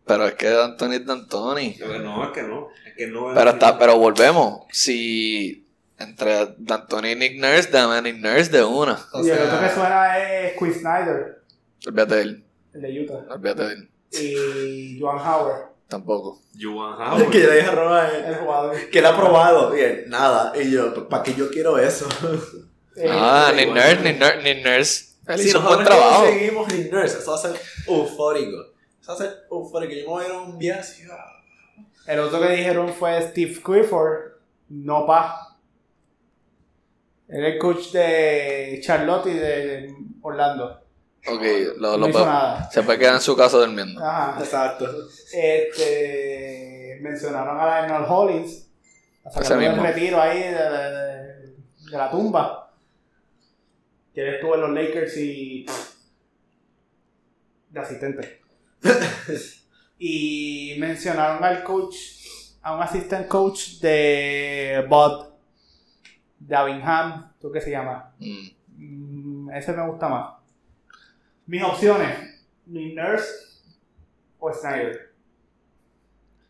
Pero es que Anthony es D'Antoni. Pero No, es que no. Es que no Pero está, pero volvemos. Si entre D'Antoni y Nick Nurse, dame a Nick Nurse de una. O y el otro que suena es Quinn Snyder, Olvídate de él. el de Utah. Olvídate de él. Y Joan Howard, Tampoco. Juwan Es [LAUGHS] que yo le dije a Roma eh, el jugador. que él ha probado. Y él, nada. Y yo, ¿para qué yo quiero eso? [LAUGHS] Eh, Ah. Nurse, Nick Nurse, Nick Nurse. Él si hizo un buen trabajo. conseguimos Nick Nurse, eso va a ser eufórico. Eso va a ser eufórico. Yo me voy a ir a un viaje así. ah. El otro que dijeron fue Steve Clifford, no pa. Era el coach de Charlotte y de Orlando. Ok, lo, No lo hizo nada. se puede quedar en su casa durmiendo. Ajá. Exacto. Este, mencionaron a Lionel Hollins. Del mismo. retiro ahí de, de- de la tumba. Que él estuvo en los Lakers y. de asistente. [LAUGHS] y mencionaron al coach, a un assistant coach de Bud, Davingham, ¿tú qué se llama? Mm. Mm, ese me gusta más. Mis opciones: Nick Nurse o Snyder.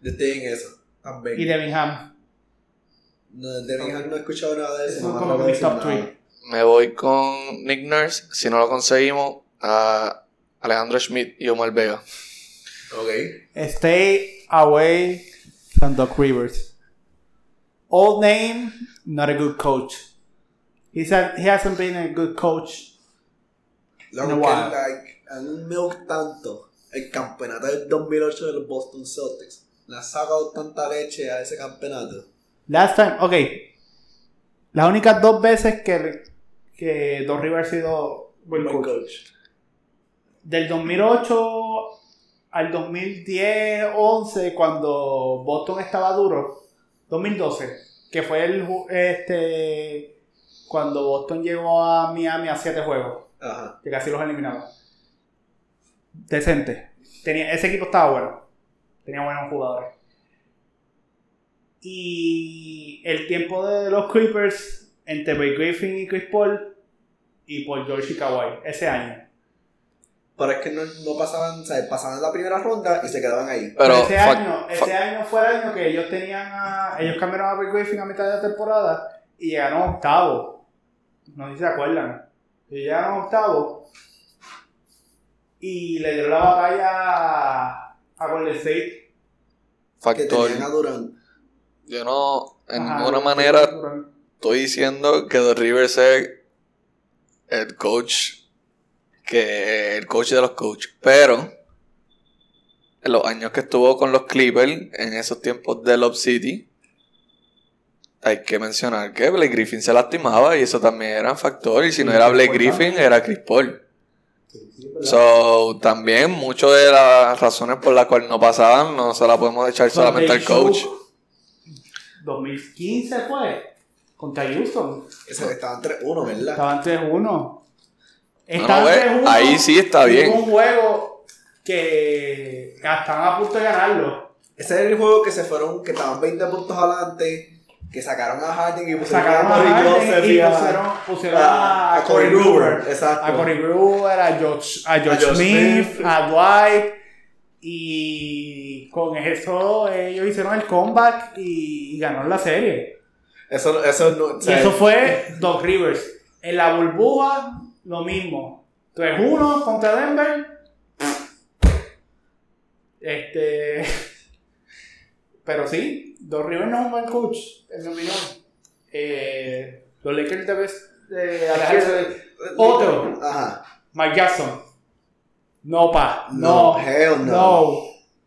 Yo estoy en eso. También. Y Davingham. No, de mi no he escuchado nada de eso. No como top nada. 3. Me voy con Nick Nurse. Si no lo conseguimos, a Alejandro Schmidt y Omar Vega. Ok. Stay away from Doc Rivers. Old name, not a good coach. He's a, he hasn't been a good coach. Luego In a que while. like, han milk tanto el campeonato del 2008 de los Boston Celtics. Le ha sacado tanta leche a ese campeonato. Last time, ok. Las únicas dos veces que, que Doc Rivers ha sido buen coach. coach. Del 2008 al 2010, 11, cuando Boston estaba duro. 2012, que fue el este cuando Boston llegó a Miami a 7 juegos. Ajá. que casi los eliminaba. Decente. Tenía, ese equipo estaba bueno. Tenía buenos jugadores. Y el tiempo de los Clippers entre Blake Griffin y Chris Paul y Paul George y Kawhi ese año. Pero es que no, no pasaban, o sea, pasaban la primera ronda y se quedaban ahí. Pero, ese, año, ese año fue el año que ellos tenían a. Ellos cambiaron a Blake Griffin a mitad de la temporada y llegaron octavo. No sé si se acuerdan. Y llegaron octavo y le dieron la batalla a, a Golden State. Que factor. tenían a Durant. Yo no, en Ajá, ninguna manera estoy diciendo que Doc Rivers es el coach, que el coach de los coaches, pero en los años que estuvo con los Clippers, en esos tiempos de Love City, hay que mencionar que Blake Griffin se lastimaba y eso también era un factor. Y si no era Blake Griffin, era Chris Paul. So, también muchas de las razones por las cuales no pasaban no se las podemos echar solamente al coach. Show 2015 fue. Contra Houston. Ese estaban 3-1, ¿verdad? Estaban 3-1. No, Estaban no, ve, 3-1. ahí sí está bien. Un juego que estaban a punto de ganarlo. Ese era el juego que se fueron, que estaban 20 puntos adelante, que sacaron a Harden y pusieron Sacaron a Corey Harden y a- pusieron, pusieron a- a, a Corey Brewer. exacto. A Corey Brewer, a George, a George, A George Smith, Smith. a Dwight. Y con eso ellos hicieron el comeback y, y ganaron la serie. Eso, eso no. o Y sea, eso fue Doc Rivers. En la burbuja, lo mismo. 3-1 contra Denver. Este. Pero sí, Doc Rivers no es un buen coach, en mi opinión. Eh, los Lakers deben eh. Otro. Ajá. Mike Jackson. No, pa. No, No. hell no. No.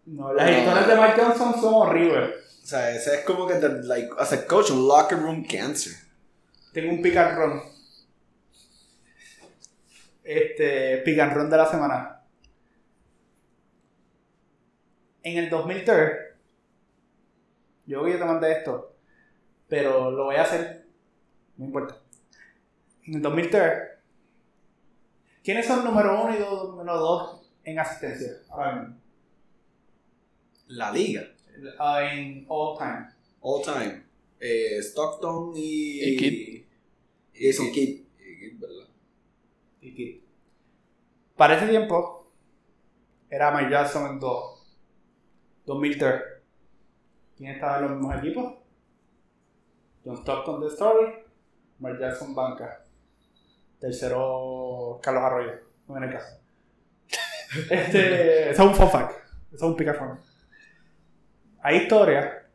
No, Las No. historias de Mike Johnson son horribles. O sea, ese es como que, the, like, as a coach, un locker room cancer. Tengo un run. Este, run de la semana. En el 2003, yo voy a te mandé esto, pero lo voy a hacer, no importa. En el 2003, ¿quiénes son número uno y dos- número dos en asistencia? Ahora mismo. La liga. Ah, en all time. All time. Eh, Stockton y. Y Kidd. Jason ¿verdad? Y para ese tiempo era Mike Jackson en 2. 2003. ¿Quién estaba en los mismos equipos? John Stockton de Story, Mike Jackson banca. Tercero Carlos Arroyo. No viene el caso. [LAUGHS] Este, eso es un fun fact. Eso es un picafón. Hay historia.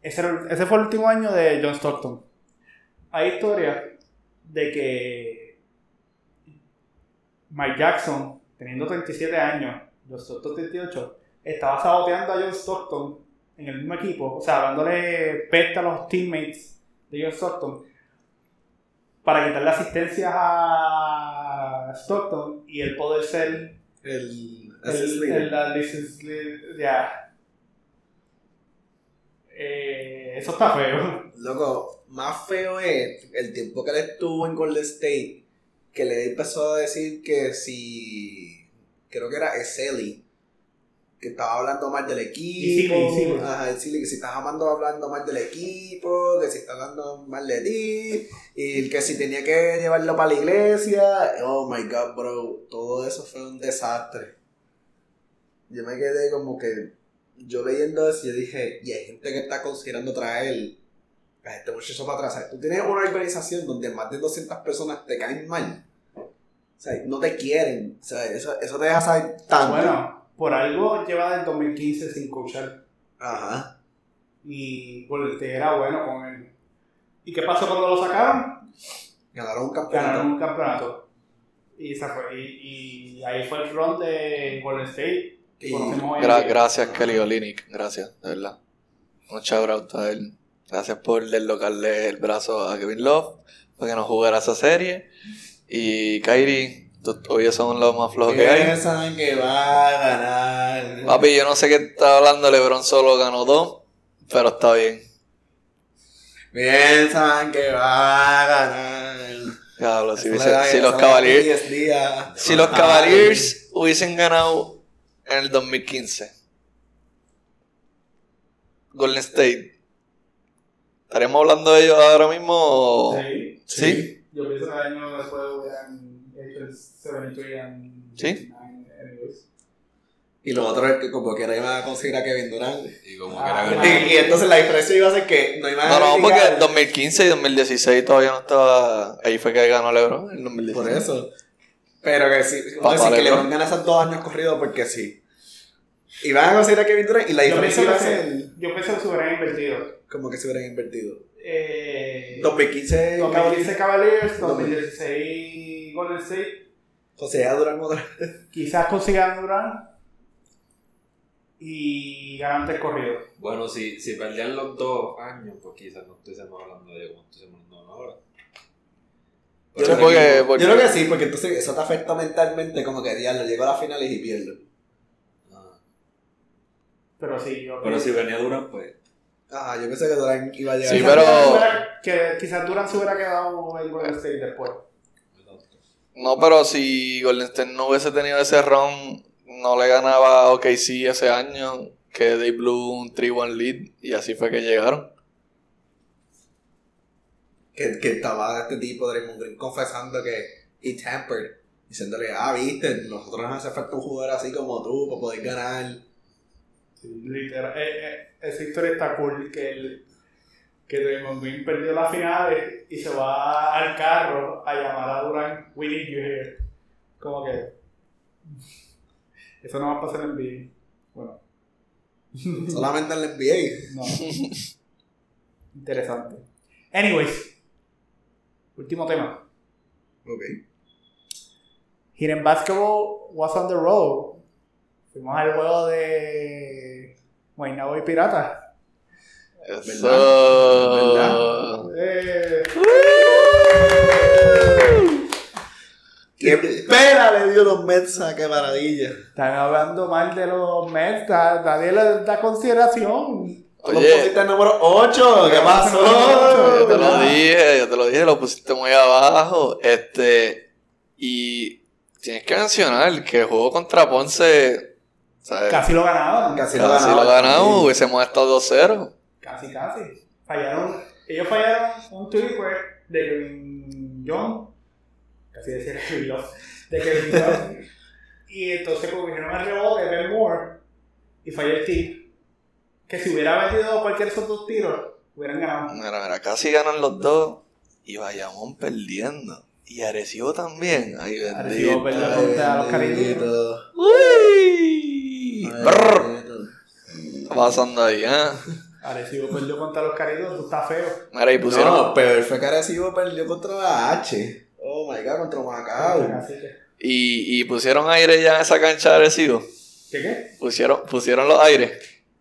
Ese, ese fue el último año de John Stockton. Hay historia de que Mike Jackson, teniendo 37 años, John Stockton 38, estaba saboteando a John Stockton en el mismo equipo, o sea, dándole pesta a los teammates de John Stockton para quitarle asistencias a Stockton y él poder ser El. assist el, el, ya. Eh, eso está feo. Loco, más feo es el tiempo que él estuvo en Golden State, que le empezó a decir que si. Creo que era Eseli, que estaba hablando mal del equipo. Ajá, que si estás amando hablando mal del equipo, que si está hablando mal de ti, y que si tenía que llevarlo para la iglesia. Oh my god, bro, todo eso fue un desastre. Yo me quedé como que. Yo leyendo eso, yo dije, y hay gente que está considerando traer a este muchacho para atrás. ¿sabes? Tú tienes una organización donde más de 200 personas te caen mal. O sea, no te quieren. O sea, eso, eso te deja saber tanto. Bueno, por algo lleva desde 2015 sin coachar. Ajá. Y Golden era bueno con él. ¿Y qué pasó cuando lo sacaron? Ganaron un campeonato. Ganaron un campeonato. Y, se fue, y, y ahí fue el run de Golden State. Que Gra- gracias, Kelly Olynyk. Gracias, de verdad. Un shout out a él. Gracias por deslocarle el brazo a Kevin Love para que no jugara esa serie. Y Kyrie, tú- hoy son los más flojos que hay. Piensan que va a ganar. Papi, yo no sé qué está hablando. LeBron solo ganó dos, pero está bien. Piensan que va a ganar. Diablo, si, hubiese- si los Cavaliers, 10 días. si los. Cavaliers hubiesen ganado en el 2015, Golden State, ¿estaríamos hablando de ellos ahora mismo? o- Sí. ¿Sí? Yo pienso que años después hubieran hecho el 73 and Sí. 69 anyways. Y lo otro es que como que no iban a conseguir a Kevin Durant. Y como Ah, que era. Y, y entonces la diferencia iba a ser que no iban a No, no, porque en 2015 y 2016 todavía no estaba. Ahí fue que ganó LeBron en 2016. Por eso. Pero que sí, vamos a decir que LeBron. Gana esos dos años corridos porque sí. Y van a conseguir a Kevin Durant y la Yo diferencia pienso, va a que ser se, yo pienso que se hubieran invertido. como que se hubieran invertido. eh, 2015 2015 Cavaliers, 2016 2016 Golden State. José A. Durán otra Quizás consigan Durán y ganan tres corridos. Bueno, si, si perdían los dos años, pues quizás no estuviésemos hablando de como estuviésemos hablando ahora. Yo creo, porque- que, porque- yo creo que sí, porque entonces eso te afecta mentalmente como que diablo, llego a la final y pierdo. Ah, Pero sí, yo Pero si venía Durán, pues. Ah, yo pensé que Durán iba a llegar. Sí, Quizás pero- quizás Durán se hubiera quedado en Golden State después. No, pero si Golden State no hubiese tenido ese run, no le ganaba a OKC ese año, que they blew un 3-1 lead, y así fue que llegaron. Que, que estaba este tipo, Draymond Green, confesando que he tampered. Diciéndole, ah, viste, nosotros nos hace falta un jugador así como tú para poder ganar. Sí, literal. Eh, eh, esa historia está cool. Que, el, que Draymond Green perdió las finales y se va al carro a llamar a Durán, We need you here. Como que. Eso no va a pasar en NBA. Bueno, [LAUGHS] Solamente en la NBA. no. Interesante. Anyways, último tema. Ok. Hidden Basketball was on the road. Fuimos al juego de Guaynabo y Pirata. Eso. Eh, ¡Qué pena le dio los Mets a qué maravilla! están hablando mal de los Mets. Nadie le da consideración. Oye. pusiste en número 8, ¿qué pasó? Yo te lo dije, yo te lo dije, lo pusiste muy abajo. Este, y tienes que mencionar que el juego contra Ponce, ¿sabes? Casi lo ganaban. Casi Casi lo lo ganamos. ganamos, hubiésemos estado 2-0. Casi, casi. Fallaron. [LAUGHS] Ellos fallaron un triple de Kevin John. Casi decía Kevin Love. De Kevin John. [LAUGHS] y entonces como vinieron al rebote de Ben Moore y falló el tip. Que si hubiera metido cualquier de esos dos tiros, hubieran ganado. Mira, mira, casi ganan los dos y Bayamón perdiendo. Y Arecibo también. Ay, Arecibo bendito. perdió contra los bendito. Uy. Ay, Brr. bendito. ¿Qué está pasando ahí, eh? Arecibo perdió contra los Caribes, tú estás feo. Mira, y pusieron. No, pero fue que Arecibo perdió contra la H. Oh my god, contra Macao. Y, y pusieron aire ya en esa cancha de Arecibo. ¿Qué qué? Pusieron, pusieron los aires.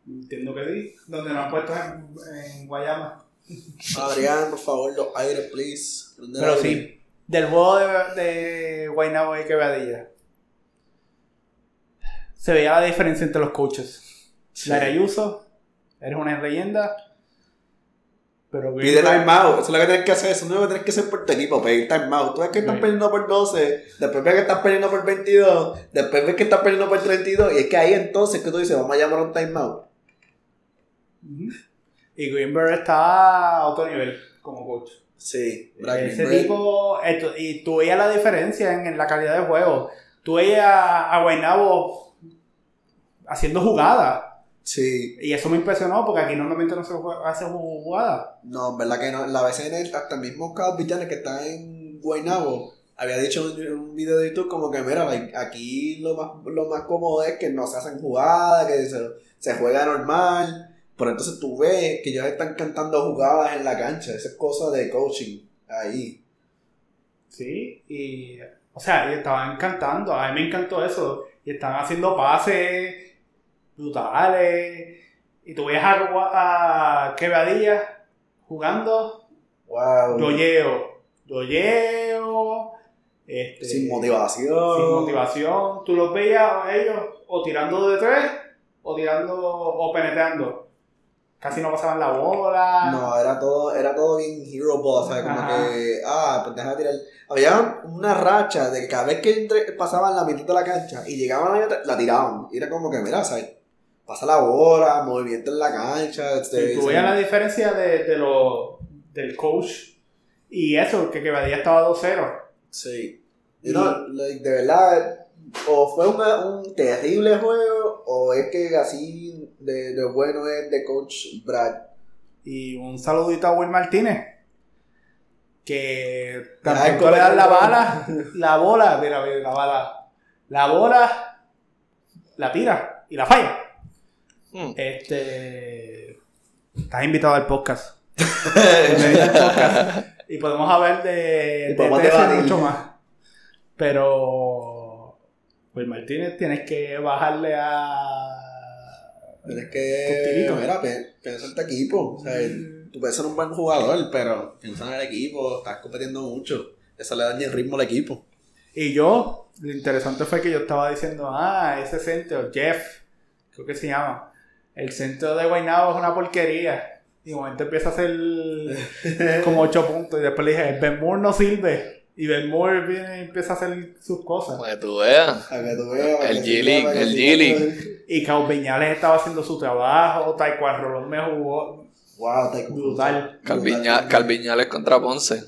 Entiendo que sí. Donde nos han puesto en, en Guayama. Adrián, por favor, los aires, please. Pero aire. sí, del juego de, de Guaynabo y Quebradilla. Se veía la diferencia entre los coaches. Sí. Larry Ayuso, eres una leyenda. Pero Pide timeout, eso es lo que tienes que hacer, eso no es lo que tienes que hacer por tu equipo, pedir timeout. Tú ves que estás perdiendo por 12, después ves que estás perdiendo por 22, después ves que estás perdiendo por 32, y es que ahí entonces que tú dices, vamos a llamar a un timeout. Ujú. Y Greenberg está a otro nivel como coach. Sí, Brad Ese Greenberg. tipo, esto- y tú veías la diferencia en, en la calidad de juego. Tú veías a, a Guaynabo haciendo jugadas. Sí, Y eso me impresionó porque aquí normalmente no se hace ju- jugadas. no, en verdad que no. La BCN, hasta el mismo Carlos Villanes que está en Guaynabo, había dicho en un video de YouTube como que, mira, aquí lo más, lo más cómodo es que no se hacen jugadas, que se, se juega normal. Pero entonces tú ves que ellos están cantando jugadas en la cancha. Esa es cosa de coaching ahí. Sí, y. O sea, y estaban cantando. A mí me encantó eso. Y estaban haciendo pases brutales. Y tú veías a, a jugando. Wow. Yoyeo. Yoyeo. Este, Sin motivación. sin motivación. Tú los veías a ellos o tirando de tres o tirando o penetrando. Casi no pasaban la bola. No, era todo, era todo bien hero ball, ¿sabes? Como Ajá. que, ah, pues déjame tirar. Había una racha de que cada vez que entre- pasaban la mitad de la cancha y llegaban ahí atrás, la tiraban. Y era como que, mira, ¿sabes? Pasa la bola, movimiento en la cancha. Este, Y tú veías la diferencia de, de lo, del coach y eso, que Quebradilla estaba 2-0. Sí. Know, like, de verdad, o fue una- un terrible juego, o es que así de, de bueno es de coach Brad. Y un saludito a Will Martínez. Que tampoco le dan la bala, la bola, mira, mira, la bala, la bola, la tira y la falla. Hmm. Este. Estás invitado al [LAUGHS] podcast. Y podemos hablar de, Y de podemos debatir. mucho más. Pero. Pues Martínez, tienes que bajarle a. Tienes que. Mira, piensa en tu equipo. O sea, tú puedes ser un buen jugador, pero piensa en el equipo. Estás compitiendo mucho. Eso le daña el ritmo al equipo. Y yo, lo interesante fue que yo estaba diciendo, ah, ese centro, Jeff, creo que se llama. El centro de Guaynabo es una porquería. Y de momento empieza a hacer [LAUGHS] como 8 puntos. Y después le dije, Ben Moore no sirve. Y Ben Moore viene y empieza a hacer sus cosas. Para que tú veas. A que tú veas, para El G-League, para el G-League. Y Cao Peñales estaba haciendo su trabajo. Taekwondo Rolón me jugó Wow, te brutal. Calviña- Calviñales contra Ponce.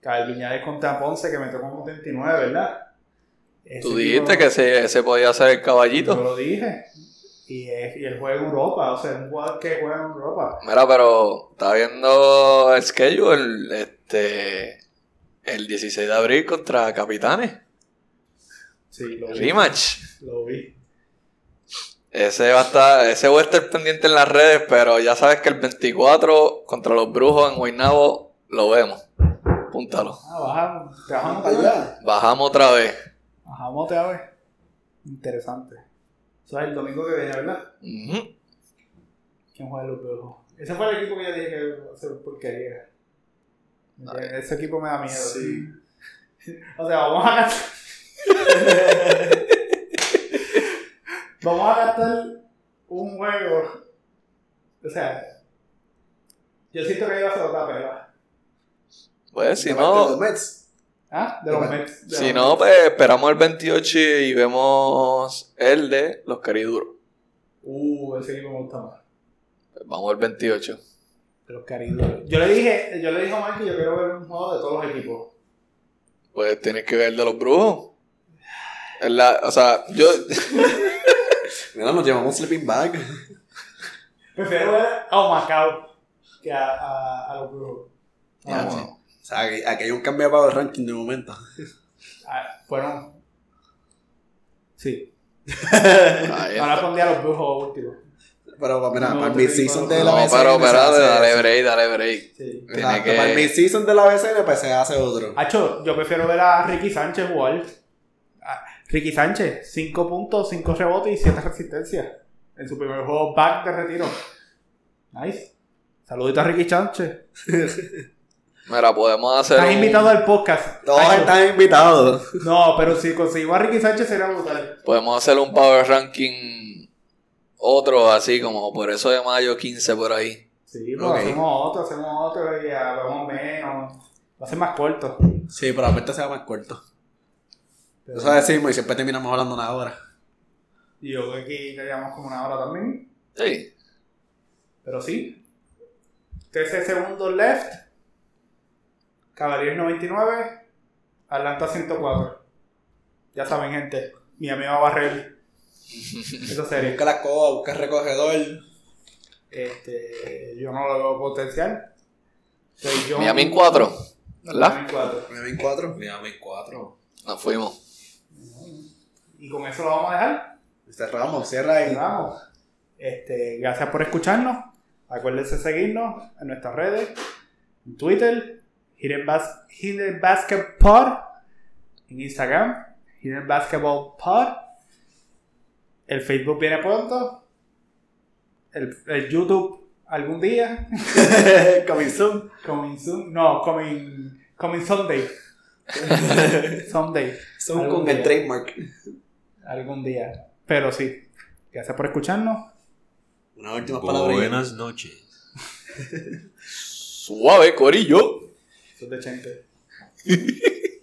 Cao Peñales contra Ponce que metió como 39, ¿verdad? Ese Tú tipo- dijiste que ese, ese podía ser el Yo caballito. lo dije. Y, es, y él juega en Europa. O sea, es un jugador que juega en Europa. Mira, pero estaba viendo el schedule, este, el 16 de abril contra Capitanes. Sí, lo vi. Rematch. Lo vi. Ese va a estar, ese voy a estar pendiente en las redes, pero ya sabes que el 24 contra los brujos en Guaynabo lo vemos. Púntalo. Ah, bajamos. Te bajamos allá. Bajamos otra vez. Bajamos otra vez. Interesante. Eso es el domingo que viene, ¿verdad? Ujú. ¿Quién juega los brujos? Ese fue el equipo que yo dije que iba a ser porquería. Ese equipo me da miedo. Sí. [LAUGHS] O sea, vamos a gastar. [LAUGHS] vamos a gastar un juego. O sea, yo siento que iba a ser otra pela. Pues si de los no, Mets. ¿Ah? De los Bueno, Mets. de si los no, Mets. pues esperamos el 28 y vemos el de los cariduros. Uh, ese equipo me gusta más. Pues vamos al 28. De los cariduros. Yo le dije, yo le dije a Omar que yo quiero ver un juego de todos los equipos. Pues tienes que ver el de los brujos. Es la- o sea, yo, [LAUGHS] Mira, nos llevamos sleeping bag. Prefiero ver a Macao que a, a, a los brujos. Ah, sí. bueno. O sea, aquí, aquí hay un cambio para el ranking de momento. [LAUGHS] Ah, fueron. Sí. [LAUGHS] Ahora pondría a los brujos últimos. Pero mira, No, para el mid-season digo, de no, la no, BCN. pero se espérate, hace dale break, dale break. Sí. Tiene Exacto, que- Para el mid-season de la BCN, pues se hace otro. Hacho, yo prefiero ver a Ricky Sánchez jugar. Ah, Ricky Sánchez, 5 puntos, 5 rebotes y 7 resistencias. En su primer juego back de retiro. Nice. Saludito a Ricky Sánchez. [LAUGHS] Mira, podemos hacer Estás un- invitado al podcast. Todos están invitados. No, pero si conseguimos a Ricky Sánchez sería brutal. Podemos hacer un power ranking otro así como por eso de mayo 15 por ahí. Sí, pues hacemos otro, hacemos otro y hablamos menos. Va a ser más corto. Sí, pero la vuelta se va más corto. Pero- Eso decimos y siempre terminamos hablando una hora. Y yo creo que aquí queríamos como una hora también. Sí. Pero sí. 13 segundos left. Cavaliers 99. Atlanta 104. Ya saben, gente. Mi amigo va a barrer. Eso [LAUGHS] sería. Busca la escoba, busca el recogedor. Este, yo no lo veo potencial. Soy yo. Miami en 4, ¿verdad? Miami en 4. Me ven cuatro. Miami 4. Nos fuimos. Y con eso lo vamos a dejar. Cerramos, cierra ahí. Cerramos. Este, gracias por escucharnos. Acuérdense de seguirnos en nuestras redes. En Twitter, Hidden, Bas Hidden Basket Pod. En Instagram, Hidden Basketball Pod. El Facebook viene pronto. El, el YouTube algún día. [LAUGHS] [LAUGHS] Coming soon. Coming soon. No, coming, coming Sunday. Sunday. [LAUGHS] Son Algún con el trademark. Algún día. Pero sí. Gracias por escucharnos. Una última palabra. Buenas noches. Suave, corillo. Es de Chente. [LAUGHS]